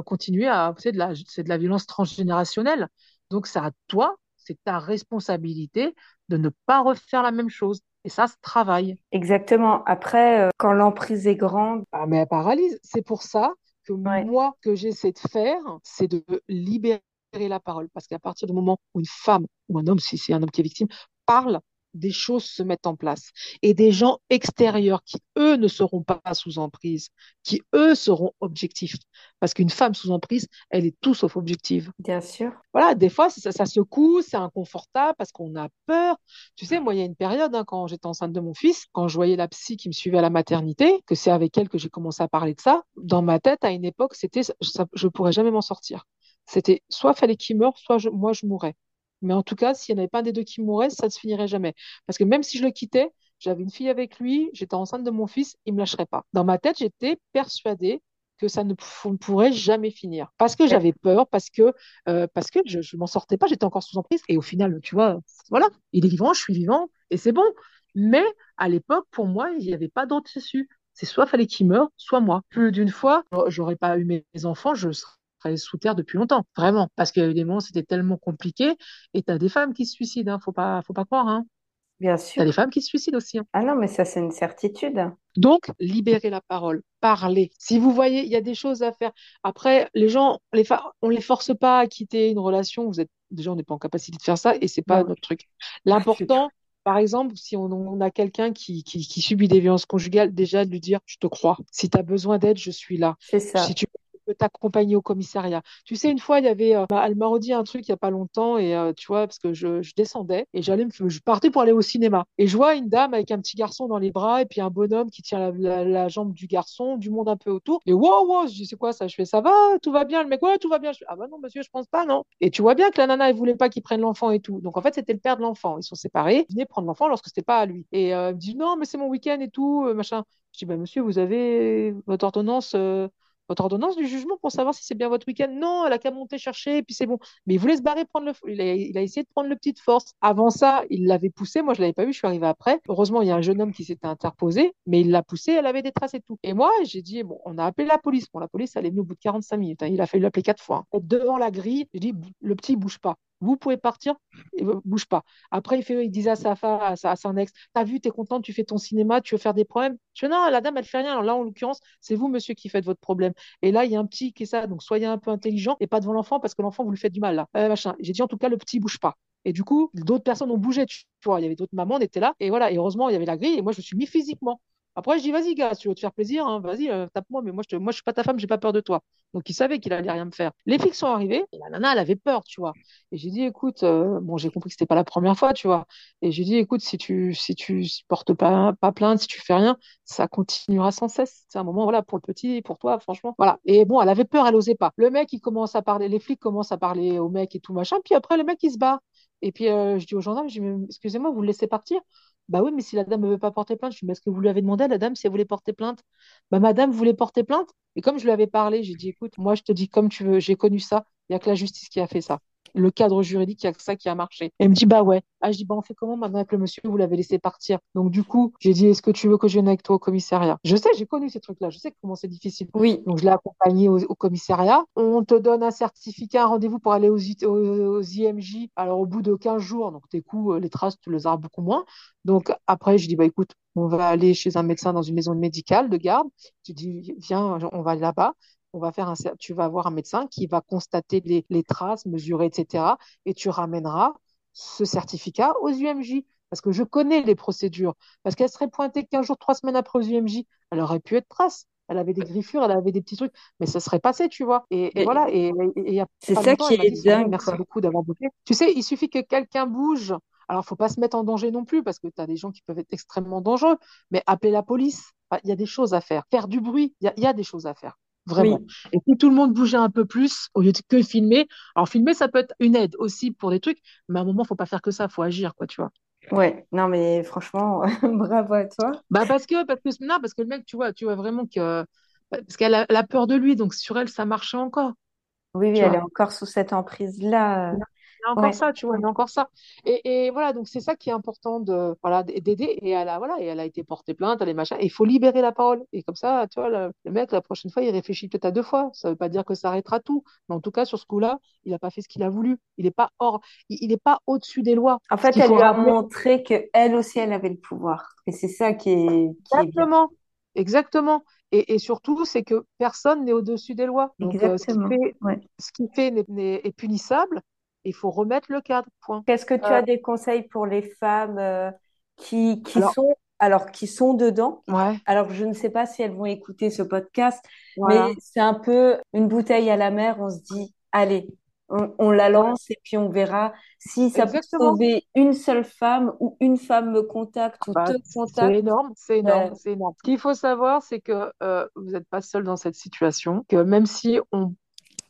continuer à, c'est de la, c'est de la violence transgénérationnelle. Donc c'est à toi c'est ta responsabilité de ne pas refaire la même chose. Et ça se travaille. Exactement. Après, euh, quand l'emprise est grande. Ah, mais elle paralyse. C'est pour ça que moi, que j'essaie de faire, c'est de libérer la parole. Parce qu'à partir du moment où une femme ou un homme, si c'est un homme qui est victime, parle, des choses se mettent en place et des gens extérieurs qui, eux, ne seront pas sous emprise, qui, eux, seront objectifs. Parce qu'une femme sous emprise, elle est tout sauf objective. Bien sûr. Voilà, des fois, ça, ça secoue, c'est inconfortable parce qu'on a peur. Tu sais, moi, il y a une période, hein, quand j'étais enceinte de mon fils, quand je voyais la psy qui me suivait à la maternité, que c'est avec elle que j'ai commencé à parler de ça, dans ma tête, à une époque, c'était, je ne pourrais jamais m'en sortir. C'était soit fallait qu'il meure, soit moi, je mourrais. Mais en tout cas, s'il n'y en avait pas un des deux qui mourait, ça ne se finirait jamais. Parce que même si je le quittais, j'avais une fille avec lui, j'étais enceinte de mon fils, il ne me lâcherait pas. Dans ma tête, j'étais persuadée que ça ne, pourrait jamais finir. Parce que j'avais peur, parce que, euh, je ne m'en sortais pas, j'étais encore sous emprise. Et au final, tu vois, voilà, il est vivant, je suis vivant, et c'est bon. Mais à l'époque, pour moi, il n'y avait pas d'autre issue. C'est soit fallait qu'il meure, soit moi. Plus d'une fois, j'aurais pas eu mes enfants, je serais sous terre depuis longtemps, vraiment. Parce qu'il y a eu des moments, c'était tellement compliqué. Et tu as des femmes qui se suicident, hein, faut pas, faut pas croire. Hein. Bien sûr. Tu as des femmes qui se suicident aussi. Hein. Ah non, mais ça, c'est une certitude. Donc, libérer la parole, parler. Si vous voyez, il y a des choses à faire. Après, les gens, les on les force pas à quitter une relation. Vous êtes, déjà, on n'est pas en capacité de faire ça et c'est pas notre truc. [laughs] L'important, par exemple, si on, a quelqu'un qui, qui, qui, subit des violences conjugales, déjà de lui dire, je te crois. Si tu as besoin d'aide, je suis là. C'est ça. Si tu t'accompagner au commissariat. Tu sais, une fois, il y avait, euh, elle m'a redit un truc il y a pas longtemps et euh, tu vois, parce que je, descendais et j'allais je partais pour aller au cinéma et je vois une dame avec un petit garçon dans les bras et puis un bonhomme qui tient la, jambe du garçon, du monde un peu autour. Et wow, wow, je dis c'est quoi ça? Je fais ça va, tout va bien? Le mec ouais, tout va bien. Je fais, ah bah non monsieur, je pense pas non. Et tu vois bien que la nana elle voulait pas qu'il prenne l'enfant et tout. Donc en fait c'était le père de l'enfant. Ils sont séparés. Il venait prendre l'enfant lorsque c'était pas à lui. Et euh, me dit non mais c'est mon week-end et tout machin. Je dis bah monsieur vous avez votre ordonnance votre ordonnance du jugement pour savoir si c'est bien votre week-end. Non, elle a qu'à monter chercher et puis c'est bon. Mais il voulait se barrer prendre le. Il a, essayé de prendre le petit de force. Avant ça, il l'avait poussé. Moi, je l'avais pas vu. Je suis arrivée après. Heureusement, il y a un jeune homme qui s'était interposé, mais il l'a poussé. Elle avait des traces et tout. Et moi, j'ai dit bon, on a appelé la police. Bon, la police, elle est venue au bout de 45 minutes. Hein. Il a fallu l'appeler quatre fois. Hein. Devant la grille, j'ai dit le petit bouge pas vous pouvez partir, et bouge pas. Après, il, fait, il disait à sa femme, à, son ex, t'as vu, t'es content, tu fais ton cinéma, tu veux faire des problèmes? Je dis, non, la dame, elle fait rien. Alors là, en l'occurrence, c'est vous, monsieur, qui faites votre problème. Et là, il y a un petit qui est ça, donc soyez un peu intelligent et pas devant l'enfant parce que l'enfant, vous lui faites du mal, là. Euh, machin. J'ai dit, en tout cas, le petit bouge pas. Et du coup, d'autres personnes ont bougé, tu vois. Il y avait d'autres mamans, on était là. Et voilà, et heureusement, il y avait la grille et moi, je me suis mis physiquement Après, je dis, vas-y, gars, si tu veux te faire plaisir, hein, vas-y, euh, tape-moi, mais moi, je ne suis pas ta femme, j'ai pas peur de toi. Donc, il savait qu'il allait rien me faire. Les flics sont arrivés, et la nana, elle avait peur, tu vois. Et j'ai dit, écoute, euh, bon, j'ai compris que c'était pas la première fois, tu vois. Et j'ai dit, écoute, si tu, si tu portes pas, pas plainte, si tu fais rien, ça continuera sans cesse. C'est un moment, voilà, pour le petit, pour toi, franchement. Voilà. Et bon, elle avait peur, elle osait pas. Le mec, il commence à parler, les flics commencent à parler au mec et tout machin, puis après, le mec, il se bat. Et puis, euh, je dis aux gendarmes, je dis, excusez-moi, vous le laissez partir? Bah oui, mais si la dame ne veut pas porter plainte, je lui dis, mais est-ce que vous lui avez demandé à la dame si elle voulait porter plainte? Bah madame voulait porter plainte. Et comme je lui avais parlé, j'ai dit, écoute, moi je te dis comme tu veux, j'ai connu ça, il n'y a que la justice qui a fait ça le cadre juridique, il y a que ça qui a marché. elle me dit, bah ouais. Ah, je dis, bah on fait comment maintenant avec le monsieur, vous l'avez laissé partir. Donc du coup, j'ai dit, est-ce que tu veux que je vienne avec toi au commissariat? Je sais, j'ai connu ces trucs-là, je sais comment c'est difficile. Oui. Donc je l'ai accompagné au, commissariat. On te donne un certificat, un rendez-vous pour aller aux, aux, IMJ. Alors au bout de 15 jours, donc tes coups, euh, les traces, tu les auras beaucoup moins. Donc après, je dis, bah écoute, on va aller chez un médecin dans une maison médicale de garde. Tu dis, viens, on va là-bas on va faire un, tu vas avoir un médecin qui va constater les, traces, mesurer, etc. Et tu ramèneras ce certificat aux UMJ. Parce que je connais les procédures. Parce qu'elle serait pointée 15 jours, 3 semaines après aux UMJ. Elle aurait pu être trace. Elle avait des griffures, elle avait des petits trucs, mais ça serait passé, tu vois. Et, voilà. Et, c'est ça qui est dingue. Merci beaucoup d'avoir. Tu sais, il suffit que quelqu'un bouge. Alors, faut pas se mettre en danger non plus, parce que tu as des gens qui peuvent être extrêmement dangereux, mais appeler la police, il y a des choses à faire. Faire du bruit, il y, y a des choses à faire. Vraiment. Et si tout le monde bougeait un peu plus, au lieu de que filmer, alors filmer, ça peut être une aide aussi pour des trucs, mais à un moment, faut pas faire que ça, faut agir, quoi, tu vois. Ouais, non, mais franchement, [laughs] bravo à toi. Bah, parce que, parce que, non, parce que le mec, tu vois, tu vois vraiment que, parce qu'elle a, a, peur de lui, donc sur elle, ça marchait encore. Oui, oui, elle est encore sous cette emprise-là y a encore ça, tu vois, il y a encore ça. Et, et voilà, donc c'est ça qui est important de voilà d'aider. Et elle a voilà, et elle a été portée plainte, elle est machin. Et il faut libérer la parole. Et comme ça, tu vois, le, mec la prochaine fois, il réfléchit peut-être à deux fois. Ça veut pas dire que ça arrêtera tout, mais en tout cas sur ce coup-là, il n'a pas fait ce qu'il a voulu. Il n'est pas hors, il n'est pas au-dessus des lois. En fait, elle lui a montré que elle aussi, elle avait le pouvoir. Et c'est ça qui est exactement, exactement. Et, et, surtout, c'est que personne n'est au-dessus des lois. Donc, euh, ce qui fait, ce qui fait est punissable, il faut remettre le cadre. Point. Qu'est-ce que tu as euh, des conseils pour les femmes euh, qui, qui sont alors qui sont dedans? Ouais. Alors je ne sais pas si elles vont écouter ce podcast, mais c'est un peu une bouteille à la mer. On se dit, allez, on, la lance et puis on verra si ça peut sauver une seule femme ou une femme me contacte ou bah, te contacte. C'est énorme, c'est énorme, c'est énorme. Ce qu'il faut savoir, c'est que euh, vous n'êtes pas seul dans cette situation, que même si on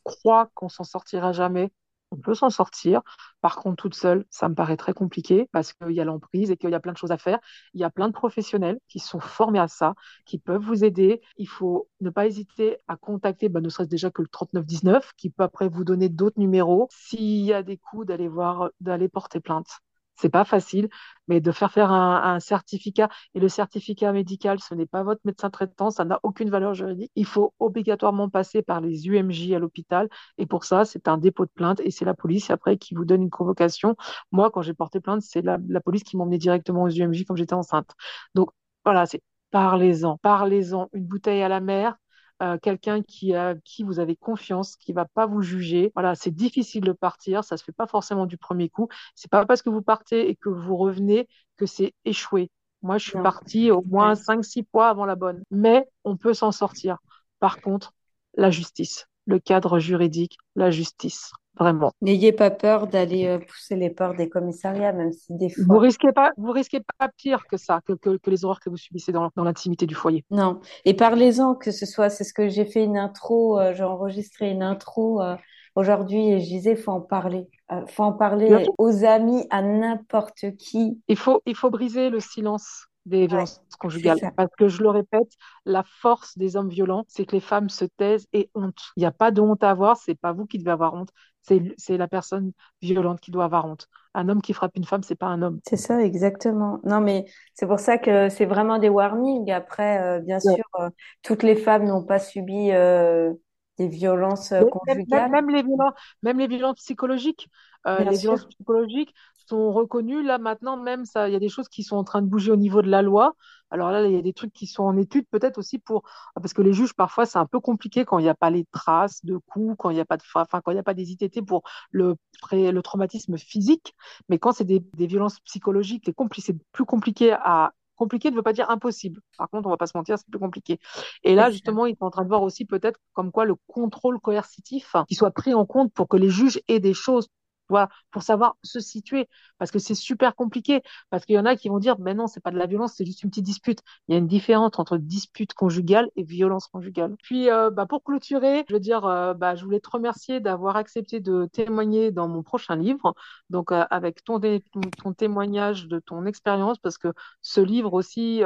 croit qu'on s'en sortira jamais, on peut s'en sortir. Par contre, toute seule, ça me paraît très compliqué parce qu'il y a l'emprise et qu'il y a plein de choses à faire. Il y a plein de professionnels qui sont formés à ça, qui peuvent vous aider. Il faut ne pas hésiter à contacter, bah, ne serait-ce déjà que le 3919, qui peut après vous donner d'autres numéros. S'il y a des coups, d'aller voir, d'aller porter plainte. C'est pas facile, mais de faire faire un, certificat et le certificat médical, ce n'est pas votre médecin traitant, ça n'a aucune valeur juridique. Il faut obligatoirement passer par les UMJ à l'hôpital et pour ça, c'est un dépôt de plainte et c'est la police après qui vous donne une convocation. Moi, quand j'ai porté plainte, c'est la, la police qui m'emmenait directement aux UMJ quand j'étais enceinte. Donc voilà, c'est parlez-en, parlez-en, une bouteille à la mer, euh, quelqu'un qui a qui vous avez confiance, qui va pas vous juger. Voilà, c'est difficile de partir, ça se fait pas forcément du premier coup. C'est pas parce que vous partez et que vous revenez que c'est échoué. Moi, je suis partie au moins 5-6 fois avant la bonne. Mais on peut s'en sortir. Par contre, la justice, le cadre juridique, la justice. Vraiment. N'ayez pas peur d'aller euh, pousser les portes des commissariats, même si des fois. Vous risquez pas, vous risquez pas pire que ça, que, que, les horreurs que vous subissez dans, dans l'intimité du foyer. Non. Et parlez-en, que ce soit, c'est ce que j'ai fait une intro, euh, j'ai enregistré une intro euh, aujourd'hui et je disais, faut en parler. faut en parler aux amis, à n'importe qui. Il faut, il faut briser le silence des violences conjugales. Parce que je le répète, la force des hommes violents, c'est que les femmes se taisent et honte. Il n'y a pas de honte à avoir, c'est pas vous qui devez avoir honte, c'est la personne violente qui doit avoir honte. Un homme qui frappe une femme, c'est pas un homme. C'est ça, exactement. Non, mais c'est pour ça que c'est vraiment des warnings. Après, euh, bien sûr, euh, toutes les femmes n'ont pas subi euh, des violences conjugales. Même, les violences, même les violences psychologiques. les violences psychologiques sont reconnues. Là, maintenant, même, ça, il y a des choses qui sont en train de bouger au niveau de la loi. Alors là, il y a des trucs qui sont en étude, peut-être aussi pour, parce que les juges, parfois, c'est un peu compliqué quand il n'y a pas les traces de coups, quand il n'y a pas de, enfin, quand il n'y a pas des ITT pour le, le traumatisme physique. Mais quand c'est des, des violences psychologiques, c'est plus compliqué à compliqué ne veut pas dire impossible. Par contre, on va pas se mentir, c'est plus compliqué. Et là, justement, ils sont en train de voir aussi peut-être comme quoi le contrôle coercitif qui soit pris en compte pour que les juges aient des choses pour savoir se situer, parce que c'est super compliqué, parce qu'il y en a qui vont dire, mais non, c'est pas de la violence, c'est juste une petite dispute. Il y a une différence entre dispute conjugale et violence conjugale. Puis, euh, bah, pour clôturer, je veux dire, euh, bah, je voulais te remercier d'avoir accepté de témoigner dans mon prochain livre, donc euh, avec ton, ton témoignage de ton expérience, parce que ce livre aussi,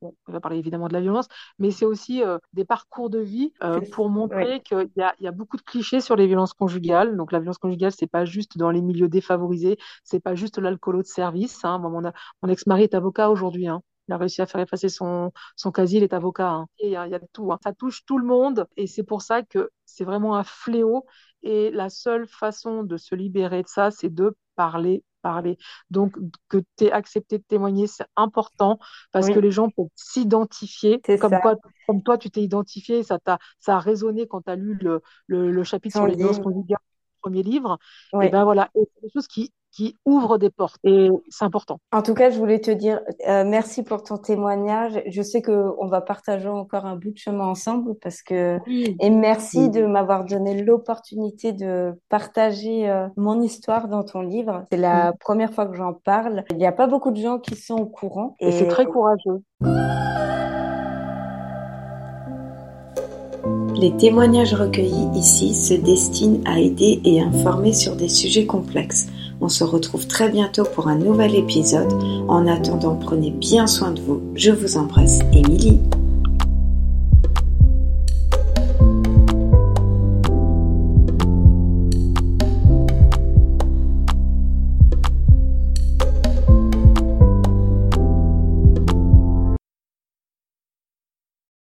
on va parler évidemment de la violence, mais c'est aussi des parcours de vie pour montrer qu'il y a, y a beaucoup de clichés sur les violences conjugales. Donc la violence conjugale, c'est pas juste dans les milieux défavorisés. C'est pas juste l'alcoolo de service. Hein. Mon, mon ex-mari est avocat aujourd'hui. Hein. Il a réussi à faire effacer son, son casier, il est avocat. Hein. Et il y, a, tout. Hein. Ça touche tout le monde. Et c'est pour ça que c'est vraiment un fléau. Et la seule façon de se libérer de ça, c'est de parler, parler. Donc, que tu aies accepté de témoigner, c'est important parce que les gens peuvent s'identifier. Comme, toi, tu t'es identifié, ça, a, ça a résonné quand tu as lu le, le, chapitre sur les violences conjugales premier livre. Et ben voilà, c'est des choses qui qui ouvrent des portes et c'est important. En tout cas, je voulais te dire euh, merci pour ton témoignage. Je sais que on va partager encore un bout de chemin ensemble parce que et merci de m'avoir donné l'opportunité de partager euh, mon histoire dans ton livre. C'est la première fois que j'en parle. Il n'y a pas beaucoup de gens qui sont au courant et c'est très courageux. Les témoignages recueillis ici se destinent à aider et informer sur des sujets complexes. On se retrouve très bientôt pour un nouvel épisode. En attendant, prenez bien soin de vous. Je vous embrasse, Émilie.